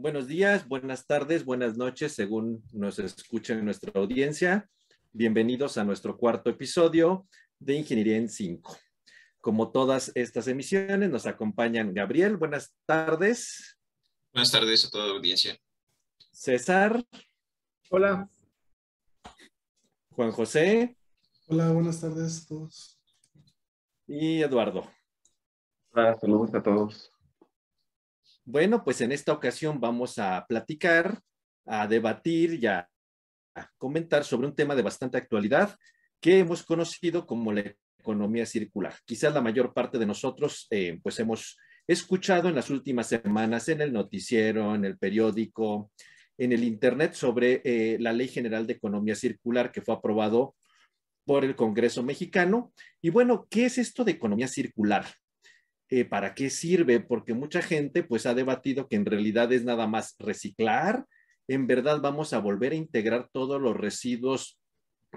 Buenos días, buenas tardes, buenas noches, según nos escuchen nuestra audiencia. Bienvenidos a nuestro cuarto episodio de Ingeniería en 5. Como todas estas emisiones, nos acompañan Gabriel. Buenas tardes. Buenas tardes a toda la audiencia. César. Hola. Juan José. Hola, buenas tardes a todos. Y Eduardo. Hola, saludos a todos. Bueno, pues en esta ocasión vamos a platicar, a debatir y a, comentar sobre un tema de bastante actualidad que hemos conocido como la economía circular. Quizás la mayor parte de nosotros, eh, pues hemos escuchado en las últimas semanas en el noticiero, en el periódico, en el Internet sobre eh, la Ley General de Economía Circular que fue aprobado por el Congreso mexicano. Y bueno, ¿qué es esto de economía circular? Eh, ¿Para qué sirve? Porque mucha gente pues ha debatido que en realidad es nada más reciclar. En verdad vamos a volver a integrar todos los residuos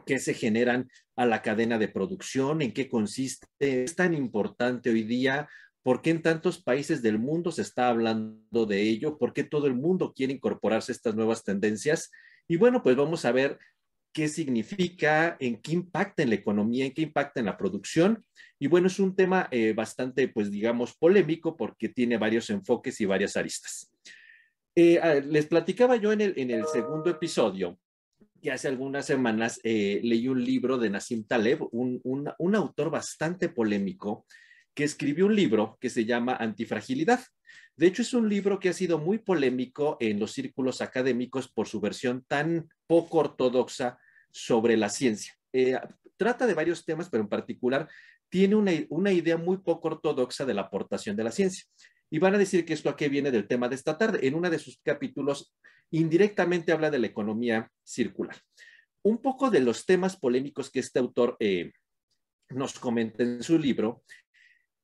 que se generan a la cadena de producción, en qué consiste. Es tan importante hoy día ¿Por qué en tantos países del mundo se está hablando de ello? ¿Por qué todo el mundo quiere incorporarse a estas nuevas tendencias? Y bueno, pues vamos a ver qué significa, en qué impacta en la economía, en qué impacta en la producción. Y bueno, es un tema eh, bastante, pues digamos, polémico porque tiene varios enfoques y varias aristas. Eh, les platicaba yo en el, en el segundo episodio que hace algunas semanas eh, leí un libro de Nassim Taleb, un, un autor bastante polémico, que escribió un libro que se llama Antifragilidad. De hecho, es un libro que ha sido muy polémico en los círculos académicos por su versión tan poco ortodoxa sobre la ciencia. Eh, trata de varios temas, pero en particular tiene una, una, idea muy poco ortodoxa de la aportación de la ciencia. Y van a decir que esto aquí viene del tema de esta tarde. En uno de sus capítulos, indirectamente habla de la economía circular. Un poco de los temas polémicos que este autor eh, nos comenta en su libro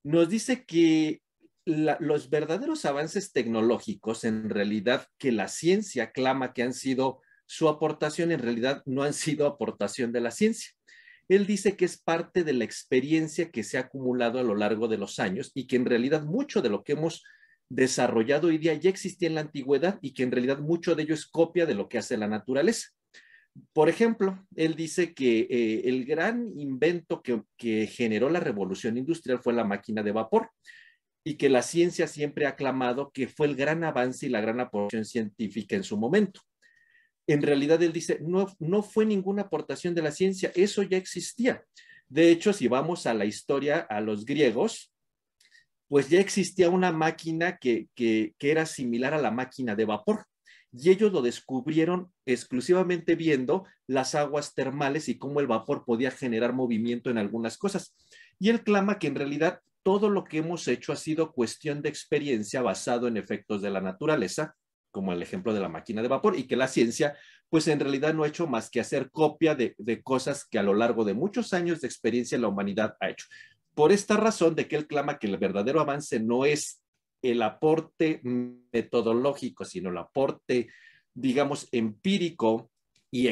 nos dice que los verdaderos avances tecnológicos, en realidad, que la ciencia clama que han sido su aportación, en realidad no han sido aportación de la ciencia. Él dice que es parte de la experiencia que se ha acumulado a lo largo de los años y que en realidad mucho de lo que hemos desarrollado hoy día ya existía en la antigüedad y que en realidad mucho de ello es copia de lo que hace la naturaleza. Por ejemplo, él dice que eh, el gran invento que, que, generó la revolución industrial fue la máquina de vapor y que la ciencia siempre ha aclamado que fue el gran avance y la gran aportación científica en su momento. En realidad, él dice, no, no fue ninguna aportación de la ciencia, eso ya existía. De hecho, si vamos a la historia, a los griegos, pues ya existía una máquina que, que, que era similar a la máquina de vapor y ellos lo descubrieron exclusivamente viendo las aguas termales y cómo el vapor podía generar movimiento en algunas cosas. Y él clama que en realidad todo lo que hemos hecho ha sido cuestión de experiencia basado en efectos de la naturaleza, como el ejemplo de la máquina de vapor, y que la ciencia, pues en realidad no ha hecho más que hacer copia de, de cosas que a lo largo de muchos años de experiencia la humanidad ha hecho. Por esta razón de que él clama que el verdadero avance no es el aporte metodológico, sino el aporte, digamos, empírico y,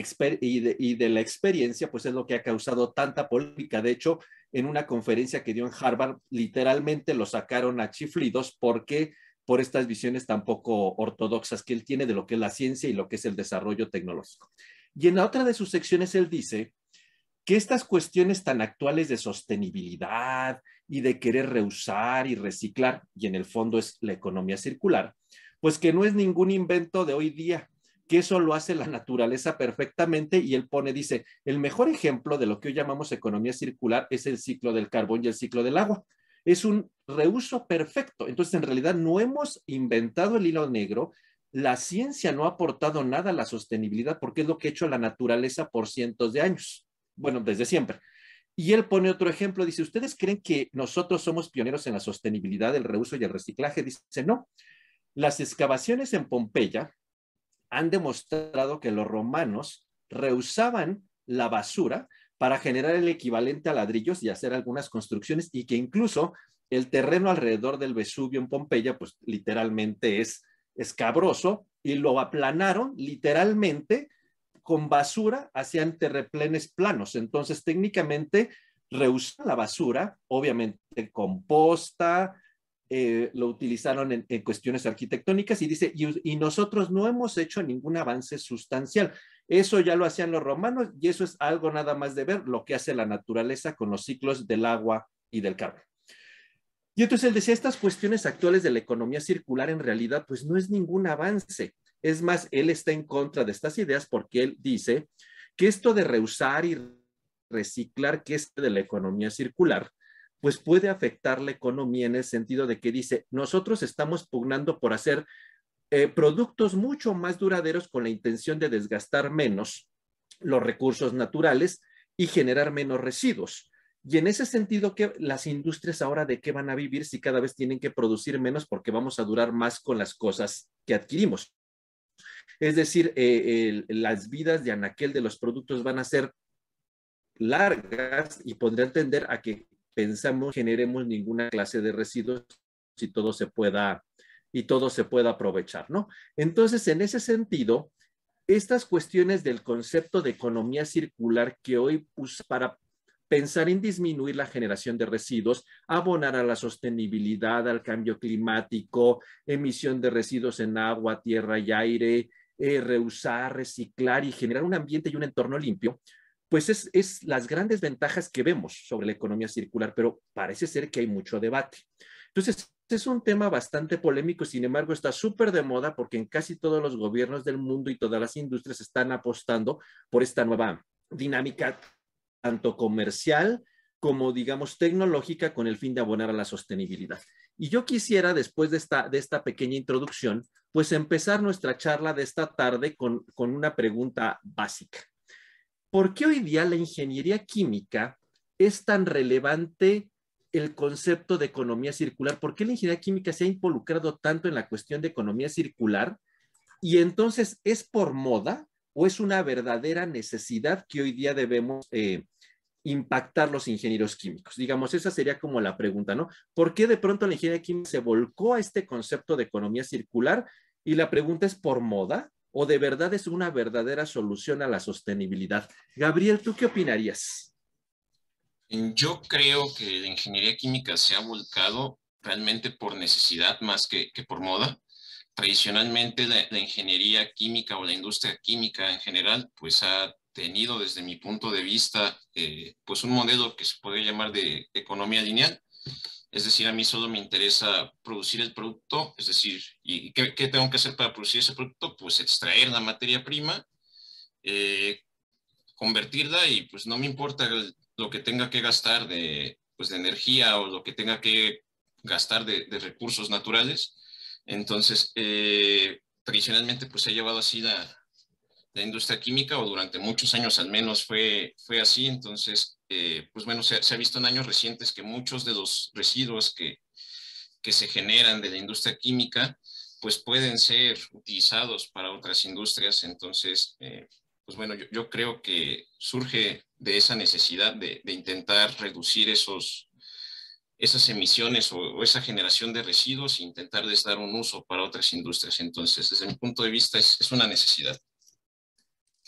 de, la experiencia, pues es lo que ha causado tanta polémica. De hecho, en una conferencia que dio en Harvard, literalmente lo sacaron a chiflidos porque por estas visiones tan poco ortodoxas que él tiene de lo que es la ciencia y lo que es el desarrollo tecnológico. Y en la otra de sus secciones él dice que estas cuestiones tan actuales de sostenibilidad y de querer reusar y reciclar, y en el fondo es la economía circular, pues que no es ningún invento de hoy día, que eso lo hace la naturaleza perfectamente y él pone, dice, el mejor ejemplo de lo que hoy llamamos economía circular es el ciclo del carbón y el ciclo del agua. Es un reuso perfecto. Entonces, en realidad no hemos inventado el hilo negro, la ciencia no ha aportado nada a la sostenibilidad porque es lo que ha hecho la naturaleza por cientos de años bueno, desde siempre. Y él pone otro ejemplo, dice, ¿ustedes creen que nosotros somos pioneros en la sostenibilidad, el reuso y el reciclaje? Dice, no. Las excavaciones en Pompeya han demostrado que los romanos reusaban la basura para generar el equivalente a ladrillos y hacer algunas construcciones y que incluso el terreno alrededor del Vesubio en Pompeya, pues literalmente es escabroso y lo aplanaron literalmente con basura hacían terreplenes planos. Entonces, técnicamente, reusan la basura, obviamente composta, eh, lo utilizaron en, cuestiones arquitectónicas y dice, y, nosotros no hemos hecho ningún avance sustancial. Eso ya lo hacían los romanos y eso es algo nada más de ver lo que hace la naturaleza con los ciclos del agua y del carbón. Y entonces él decía, estas cuestiones actuales de la economía circular en realidad pues no es ningún avance. Es más, él está en contra de estas ideas porque él dice que esto de reusar y reciclar, que es de la economía circular, pues puede afectar la economía en el sentido de que dice, nosotros estamos pugnando por hacer eh, productos mucho más duraderos con la intención de desgastar menos los recursos naturales y generar menos residuos. Y en ese sentido, que las industrias ahora de qué van a vivir si cada vez tienen que producir menos porque vamos a durar más con las cosas que adquirimos? Es decir, eh, las vidas de anaquel de los productos van a ser largas y podría entender a que pensamos generemos ninguna clase de residuos y todo se pueda y todo se pueda aprovechar, ¿no? Entonces, en ese sentido, estas cuestiones del concepto de economía circular que hoy usa para pensar en disminuir la generación de residuos, abonar a la sostenibilidad, al cambio climático, emisión de residuos en agua, tierra y aire, eh, reusar, reciclar y generar un ambiente y un entorno limpio, pues es, las grandes ventajas que vemos sobre la economía circular, pero parece ser que hay mucho debate. Entonces, es un tema bastante polémico, sin embargo, está súper de moda porque en casi todos los gobiernos del mundo y todas las industrias están apostando por esta nueva dinámica, tanto comercial como, digamos, tecnológica, con el fin de abonar a la sostenibilidad. Y yo quisiera, después de esta, de esta pequeña introducción, pues empezar nuestra charla de esta tarde con, con una pregunta básica. ¿por qué hoy día la ingeniería química es tan relevante el concepto de economía circular? ¿Por qué la ingeniería química se ha involucrado tanto en la cuestión de economía circular? Y entonces, ¿es por moda o es una verdadera necesidad que hoy día debemos eh, impactar los ingenieros químicos? Digamos, esa sería como la pregunta, ¿no? ¿Por qué de pronto la ingeniería química se volcó a este concepto de economía circular? Y la pregunta es, ¿por moda? o de verdad es una verdadera solución a la sostenibilidad. Gabriel, ¿tú qué opinarías? Yo creo que la ingeniería química se ha volcado realmente por necesidad más que, por moda. Tradicionalmente la, ingeniería química o la industria química en general pues ha tenido desde mi punto de vista eh, pues un modelo que se puede llamar de economía lineal es decir, a mí solo me interesa producir el producto, es decir, ¿y qué, tengo que hacer para producir ese producto? Pues extraer la materia prima, eh, convertirla y pues no me importa lo que tenga que gastar de, pues, de energía o lo que tenga que gastar de, recursos naturales. Entonces, eh, tradicionalmente pues he llevado así la, la industria química o durante muchos años al menos fue, fue así. Entonces, eh, pues bueno, se, ha visto en años recientes que muchos de los residuos que, que se generan de la industria química, pues pueden ser utilizados para otras industrias. Entonces, eh, pues bueno, yo, creo que surge de esa necesidad de, intentar reducir esos, esas emisiones o, esa generación de residuos e intentarles dar un uso para otras industrias. Entonces, desde mi punto de vista, es, es una necesidad.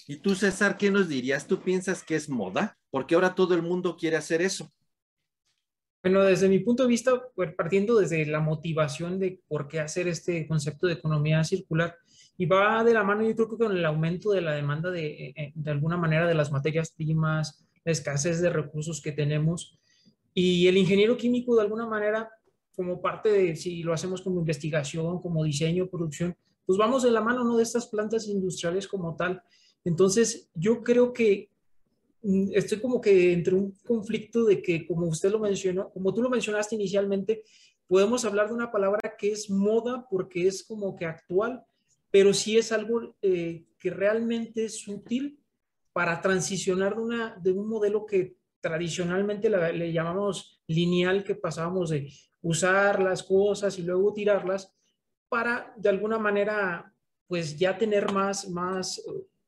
¿Y tú, César, qué nos dirías? ¿Tú piensas que es moda? Porque ahora todo el mundo quiere hacer eso. Bueno, desde mi punto de vista, pues, partiendo desde la motivación de por qué hacer este concepto de economía circular, y va de la mano, yo creo que con el aumento de la demanda de, eh, eh, de alguna manera de las materias primas, la escasez de recursos que tenemos, y el ingeniero químico de alguna manera, como parte de, si lo hacemos como investigación, como diseño, producción, pues vamos de la mano, ¿no? De estas plantas industriales como tal, entonces, yo creo que mm, estoy como que entre un conflicto de que, como usted lo mencionó, como tú lo mencionaste inicialmente, podemos hablar de una palabra que es moda porque es como que actual, pero sí es algo eh, que realmente es útil para transicionar de, una, de un modelo que tradicionalmente le llamamos lineal, que pasábamos de usar las cosas y luego tirarlas, para de alguna manera, pues ya tener más, más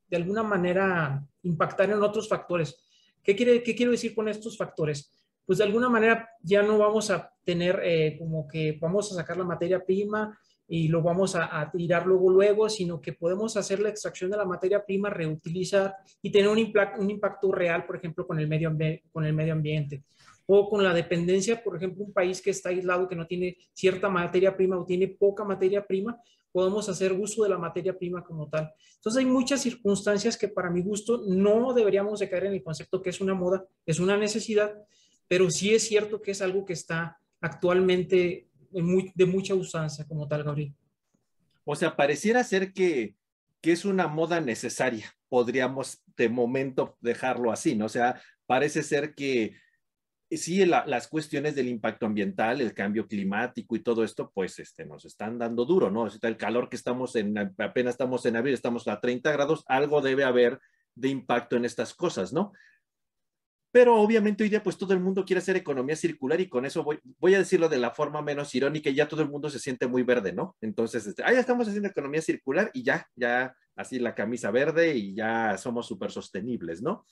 de alguna manera impactar en otros factores. ¿Qué, quiere, qué quiero decir con estos factores? Pues de alguna manera ya no vamos a tener eh, como que vamos a sacar la materia prima y lo vamos a, tirar luego, luego, sino que podemos hacer la extracción de la materia prima, reutilizar y tener un, impacto, un impacto real, por ejemplo, con el, medio con el medio ambiente. o con la dependencia, por ejemplo, un país que está aislado, que no tiene cierta materia prima o tiene poca materia prima, podemos hacer uso de la materia prima como tal. Entonces hay muchas circunstancias que para mi gusto no deberíamos de caer en el concepto que es una moda, es una necesidad, pero sí es cierto que es algo que está actualmente de mucha usanza como tal, Gabriel. O sea, pareciera ser que, que es una moda necesaria, podríamos de momento dejarlo así, ¿no? O sea, parece ser que sí, las cuestiones del impacto ambiental, el cambio climático y todo esto, pues este, nos están dando duro, ¿no? El calor que estamos en, apenas estamos en abril, estamos a 30 grados, algo debe haber de impacto en estas cosas, ¿no? Pero obviamente hoy día pues todo el mundo quiere hacer economía circular y con eso voy, voy a decirlo de la forma menos irónica y ya todo el mundo se siente muy verde, ¿no? Entonces, este, ah, ya estamos haciendo economía circular y ya, ya así la camisa verde y ya somos súper sostenibles, ¿no?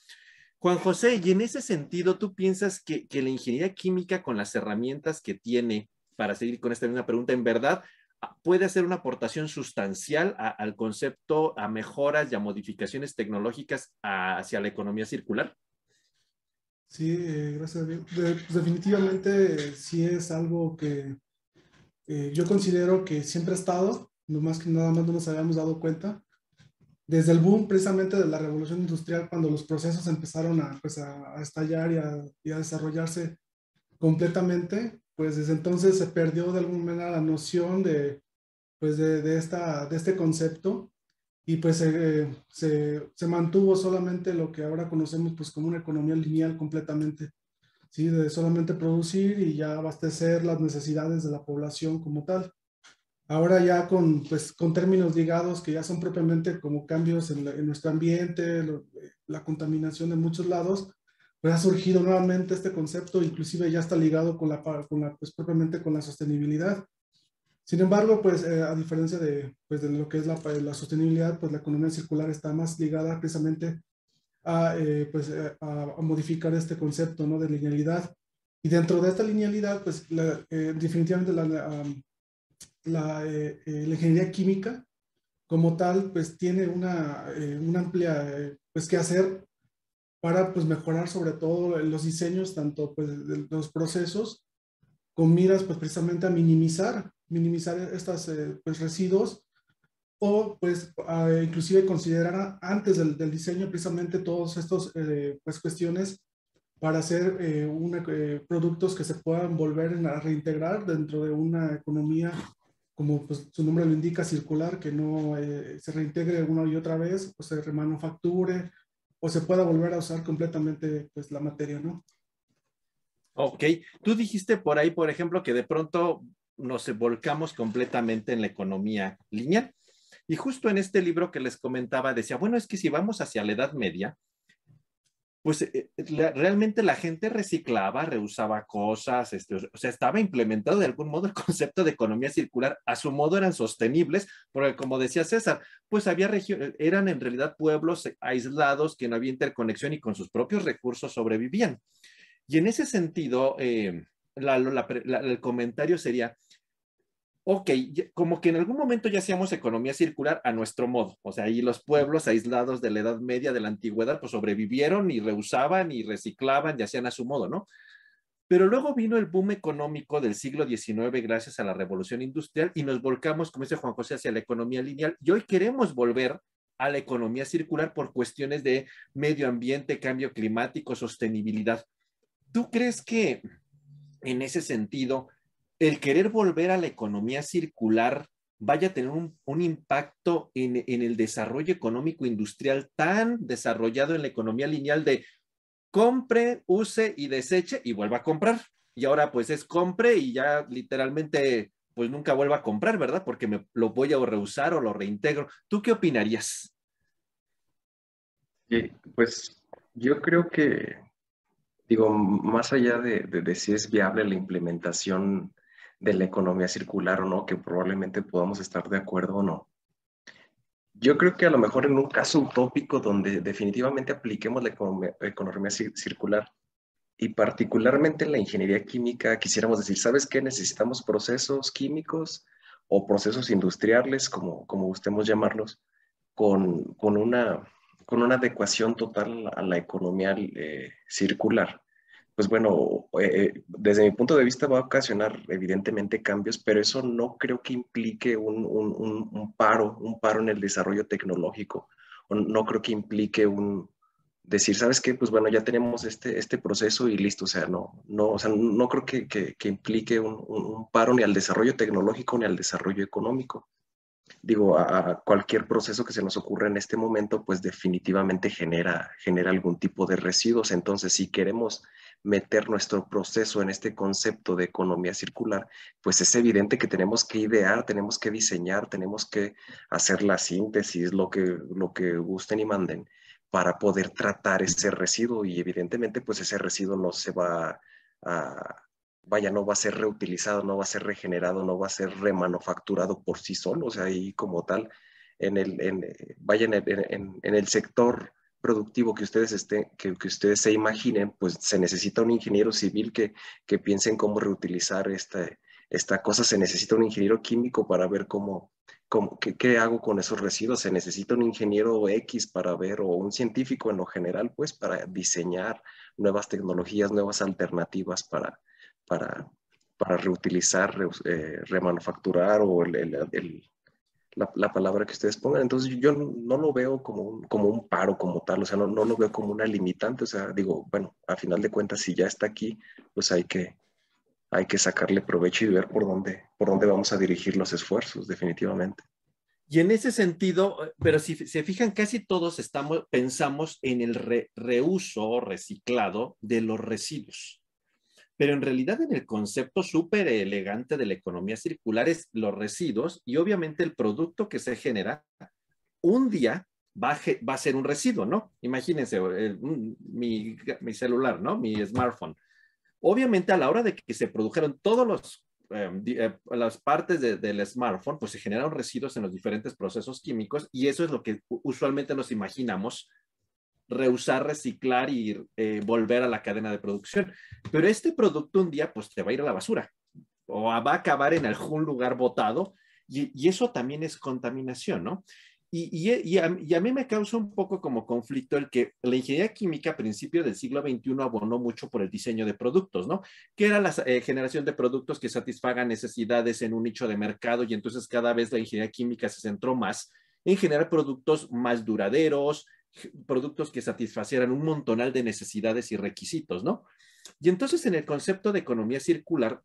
Juan José, y en ese sentido, ¿tú piensas que, la ingeniería química con las herramientas que tiene, para seguir con esta misma pregunta, en verdad ah, puede hacer una aportación sustancial al concepto, a mejoras y a modificaciones tecnológicas hacia la economía circular? Sí, eh, gracias. Pues, definitivamente sí es algo que eh, yo considero que siempre ha estado, más que nada más no nos habíamos dado cuenta desde el boom precisamente de la revolución industrial, cuando los procesos empezaron a, pues, a, estallar y a, y a, desarrollarse completamente, pues desde entonces se perdió de alguna manera la noción de, pues de, de esta, de este concepto y pues se, se, mantuvo solamente lo que ahora conocemos pues como una economía lineal completamente, ¿sí? de solamente producir y ya abastecer las necesidades de la población como tal. Ahora ya con, pues, con términos ligados que ya son propiamente como cambios en, nuestro ambiente, la contaminación de muchos lados, pues ha surgido nuevamente este concepto, inclusive ya está ligado con la, con la pues propiamente con la sostenibilidad. Sin embargo, pues eh, a diferencia de, pues, de lo que es la, la, sostenibilidad, pues la economía circular está más ligada precisamente a, eh, pues, eh, a, modificar este concepto ¿no? de linealidad. Y dentro de esta linealidad, pues definitivamente la, la, eh, eh, la, ingeniería química como tal, pues tiene una, eh, una amplia, pues que hacer para pues mejorar sobre todo los diseños, tanto pues de los procesos, con miras pues precisamente a minimizar, minimizar estos pues residuos o pues inclusive considerar antes del, del, diseño precisamente todos estos pues cuestiones para hacer una, productos que se puedan volver a reintegrar dentro de una economía como pues, su nombre lo indica, circular, que no eh, se reintegre una y otra vez, o se remanufacture, o se pueda volver a usar completamente pues, la materia, ¿no? Ok, tú dijiste por ahí, por ejemplo, que de pronto nos volcamos completamente en la economía lineal. Y justo en este libro que les comentaba decía, bueno, es que si vamos hacia la Edad Media, pues eh, eh, realmente la gente reciclaba, reusaba cosas, este, o sea, estaba implementado de algún modo el concepto de economía circular, a su modo eran sostenibles, porque como decía César, pues había eran en realidad pueblos aislados que no había interconexión y con sus propios recursos sobrevivían. Y en ese sentido, eh, el comentario sería, ok, como que en algún momento ya hacíamos economía circular a nuestro modo, o sea, ahí los pueblos aislados de la Edad Media, de la Antigüedad, pues sobrevivieron y reusaban y reciclaban y hacían a su modo, ¿no? Pero luego vino el boom económico del siglo XIX gracias a la revolución industrial y nos volcamos, como dice Juan José, hacia la economía lineal y hoy queremos volver a la economía circular por cuestiones de medio ambiente, cambio climático, sostenibilidad. ¿Tú crees que en ese sentido el querer volver a la economía circular vaya a tener un, impacto en, el desarrollo económico industrial tan desarrollado en la economía lineal de compre, use y deseche y vuelva a comprar. Y ahora pues es compre y ya literalmente pues nunca vuelva a comprar, ¿verdad? Porque me lo voy a reusar o lo reintegro. ¿Tú qué opinarías? pues yo creo que, digo, más allá de, de si es viable la implementación de la economía circular o no, que probablemente podamos estar de acuerdo o no. Yo creo que a lo mejor en un caso utópico donde definitivamente apliquemos la economía, circular y particularmente en la ingeniería química, quisiéramos decir, ¿sabes qué? Necesitamos procesos químicos o procesos industriales, como, como gustemos llamarlos, con, con, una, con una adecuación total a la economía eh, circular pues bueno, eh, desde mi punto de vista va a ocasionar evidentemente cambios, pero eso no creo que implique un, un, paro, un paro en el desarrollo tecnológico, no creo que implique un, decir, ¿sabes qué? Pues bueno, ya tenemos este, este proceso y listo, o sea, no, no, o sea, no creo que, que, que implique un, paro ni al desarrollo tecnológico ni al desarrollo económico. Digo, a, cualquier proceso que se nos ocurra en este momento, pues definitivamente genera, genera algún tipo de residuos. Entonces, si queremos meter nuestro proceso en este concepto de economía circular, pues es evidente que tenemos que idear, tenemos que diseñar, tenemos que hacer la síntesis, lo que, lo que gusten y manden para poder tratar ese residuo y evidentemente pues ese residuo no se va a, vaya, no va a ser reutilizado, no va a ser regenerado, no va a ser remanufacturado por sí solo, o sea, ahí como tal, en el, en, vaya, en el, sector productivo que ustedes, estén, que, que, ustedes se imaginen, pues se necesita un ingeniero civil que, que piense en cómo reutilizar esta, esta cosa, se necesita un ingeniero químico para ver cómo, qué, hago con esos residuos? ¿Se necesita un ingeniero X para ver o un científico en lo general, pues, para diseñar nuevas tecnologías, nuevas alternativas para, para, para reutilizar, eh, remanufacturar o la, palabra que ustedes pongan. Entonces yo no lo veo como un, como un paro como tal, o sea, no, no, lo veo como una limitante, o sea, digo, bueno, a final de cuentas, si ya está aquí, pues hay que, hay que sacarle provecho y ver por dónde, por dónde vamos a dirigir los esfuerzos, definitivamente. Y en ese sentido, pero si se fijan, casi todos estamos, pensamos en el reuso o reciclado de los residuos. Pero en realidad en el concepto súper elegante de la economía circular es los residuos y obviamente el producto que se genera un día va a, va a ser un residuo, ¿no? Imagínense mi, mi celular, ¿no? Mi smartphone Obviamente a la hora de que se produjeron todos los em, eh, las partes del smartphone, pues se generaron residuos en los diferentes procesos químicos y eso es lo que usualmente nos imaginamos reusar, reciclar y eh, volver a la cadena de producción. Pero este producto un día pues te va a ir a la basura o va a acabar en algún lugar botado y, y eso también es contaminación, ¿no? Y, a, mí me causa un poco como conflicto el que la ingeniería química a principios del siglo XXI abonó mucho por el diseño de productos, ¿no? Que era la eh, generación de productos que satisfagan necesidades en un nicho de mercado y entonces cada vez la ingeniería química se centró más en generar productos más duraderos, productos que satisfacieran un montonal de necesidades y requisitos, ¿no? Y entonces en el concepto de economía circular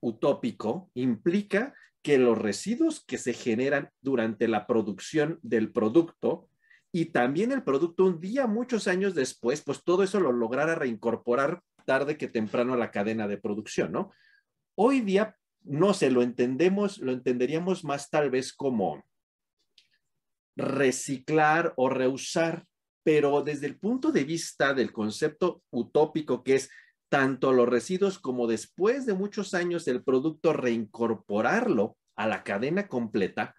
utópico implica que los residuos que se generan durante la producción del producto y también el producto un día, muchos años después, pues todo eso lo lograra reincorporar tarde que temprano a la cadena de producción, ¿no? Hoy día, no sé, lo entendemos, lo entenderíamos más tal vez como reciclar o reusar, pero desde el punto de vista del concepto utópico que es tanto los residuos como después de muchos años el producto reincorporarlo a la cadena completa,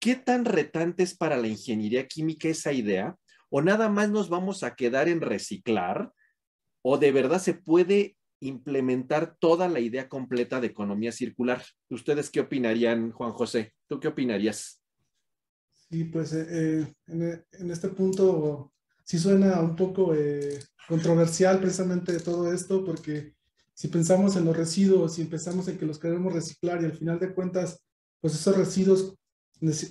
¿qué tan retante es para la ingeniería química esa idea? ¿O nada más nos vamos a quedar en reciclar? ¿O de verdad se puede implementar toda la idea completa de economía circular? ¿Ustedes qué opinarían, Juan José? ¿Tú qué opinarías? Sí, pues eh, eh, en, este punto sí suena un poco eh, controversial precisamente todo esto, porque si pensamos en los residuos y empezamos en que los queremos reciclar y al final de cuentas, pues esos residuos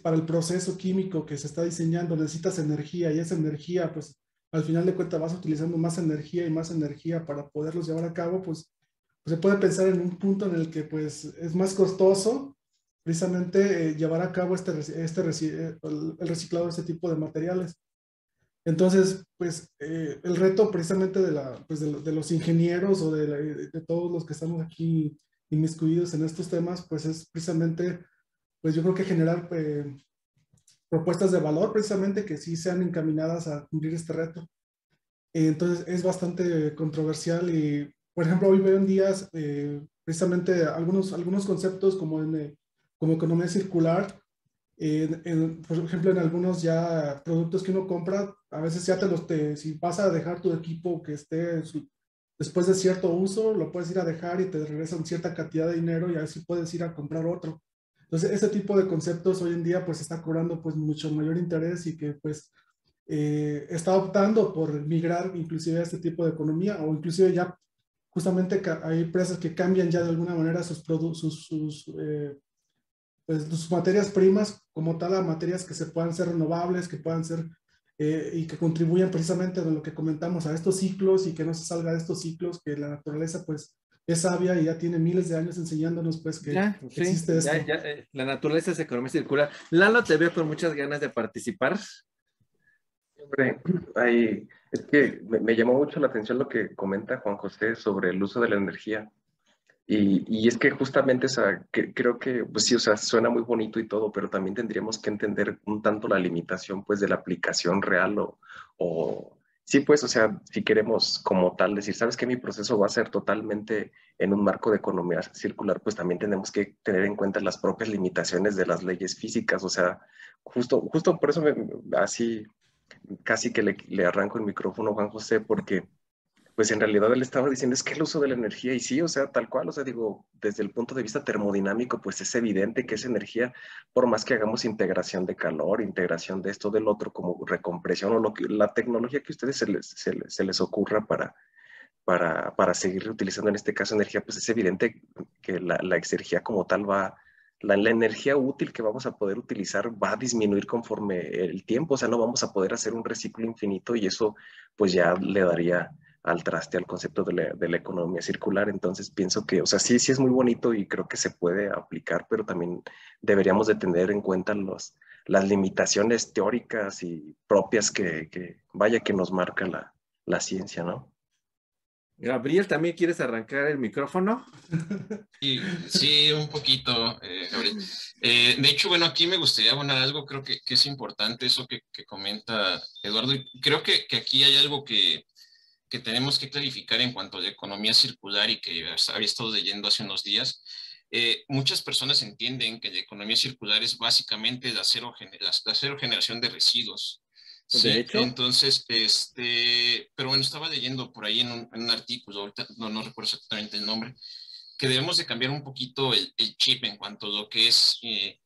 para el proceso químico que se está diseñando necesitas energía y esa energía, pues al final de cuentas vas utilizando más energía y más energía para poderlos llevar a cabo, pues, pues se puede pensar en un punto en el que pues es más costoso precisamente eh, llevar a cabo este, este, el reciclado de este tipo de materiales. Entonces, pues eh, el reto precisamente de, la, pues, de, los ingenieros o de, de, todos los que estamos aquí inmiscuidos en estos temas, pues es precisamente, pues yo creo que generar eh, propuestas de valor precisamente que sí sean encaminadas a cumplir este reto. Entonces es bastante controversial y, por ejemplo, hoy veo en días eh, precisamente algunos, algunos conceptos como, en, como economía circular, por ejemplo, en algunos ya productos que uno compra, a veces ya te los, te, si vas a dejar tu equipo que esté después de cierto uso, lo puedes ir a dejar y te regresan cierta cantidad de dinero y así puedes ir a comprar otro. Entonces, ese tipo de conceptos hoy en día pues está cobrando pues mucho mayor interés y que pues eh, está optando por migrar inclusive a este tipo de economía o inclusive ya justamente hay empresas que cambian ya de alguna manera sus, sus, sus, eh, pues, sus materias primas como tal a materias que se puedan ser renovables, que puedan ser eh, y que contribuyan precisamente a lo que comentamos, a estos ciclos y que no se salga de estos ciclos, que la naturaleza pues es sabia y ya tiene miles de años enseñándonos pues que existe esto. Ya, eh, la naturaleza es economía circular. Lalo, te veo con muchas ganas de participar. Hombre, hay, es que me, me, llamó mucho la atención lo que comenta Juan José sobre el uso de la energía. Y, es que justamente, o creo que, pues sí, o sea, suena muy bonito y todo, pero también tendríamos que entender un tanto la limitación, pues, de la aplicación real o, o sí, pues, o sea, si queremos como tal decir, sabes que mi proceso va a ser totalmente en un marco de economía circular, pues también tenemos que tener en cuenta las propias limitaciones de las leyes físicas, o sea, justo, justo por eso me, así casi que le, le arranco el micrófono a Juan José, porque pues en realidad él estaba diciendo es que el uso de la energía, y sí, o sea, tal cual, o sea, digo, desde el punto de vista termodinámico, pues es evidente que esa energía, por más que hagamos integración de calor, integración de esto, del otro, como recompresión o lo que, la tecnología que a ustedes se les, se, les ocurra para, para, para, seguir utilizando en este caso energía, pues es evidente que la, la energía como tal va, la, la, energía útil que vamos a poder utilizar va a disminuir conforme el tiempo, o sea, no vamos a poder hacer un reciclo infinito y eso pues ya le daría al traste al concepto de la, economía circular. Entonces pienso que, o sea, sí, sí es muy bonito y creo que se puede aplicar, pero también deberíamos de tener en cuenta los, las limitaciones teóricas y propias que, que vaya que nos marca la, la, ciencia, ¿no? Gabriel, ¿también quieres arrancar el micrófono? Sí, sí un poquito, eh, Gabriel. Eh, de hecho, bueno, aquí me gustaría abonar algo, creo que, que es importante eso que, que, comenta Eduardo. Creo que, que aquí hay algo que, que tenemos que clarificar en cuanto a la economía circular y que había estado leyendo hace unos días. Eh, muchas personas entienden que la economía circular es básicamente la cero, la, cero generación de residuos. Sí, de hecho. Entonces, este, pero bueno, estaba leyendo por ahí en un, artículo, ahorita no, no, recuerdo exactamente el nombre, que debemos de cambiar un poquito el, chip en cuanto a lo que es, eh,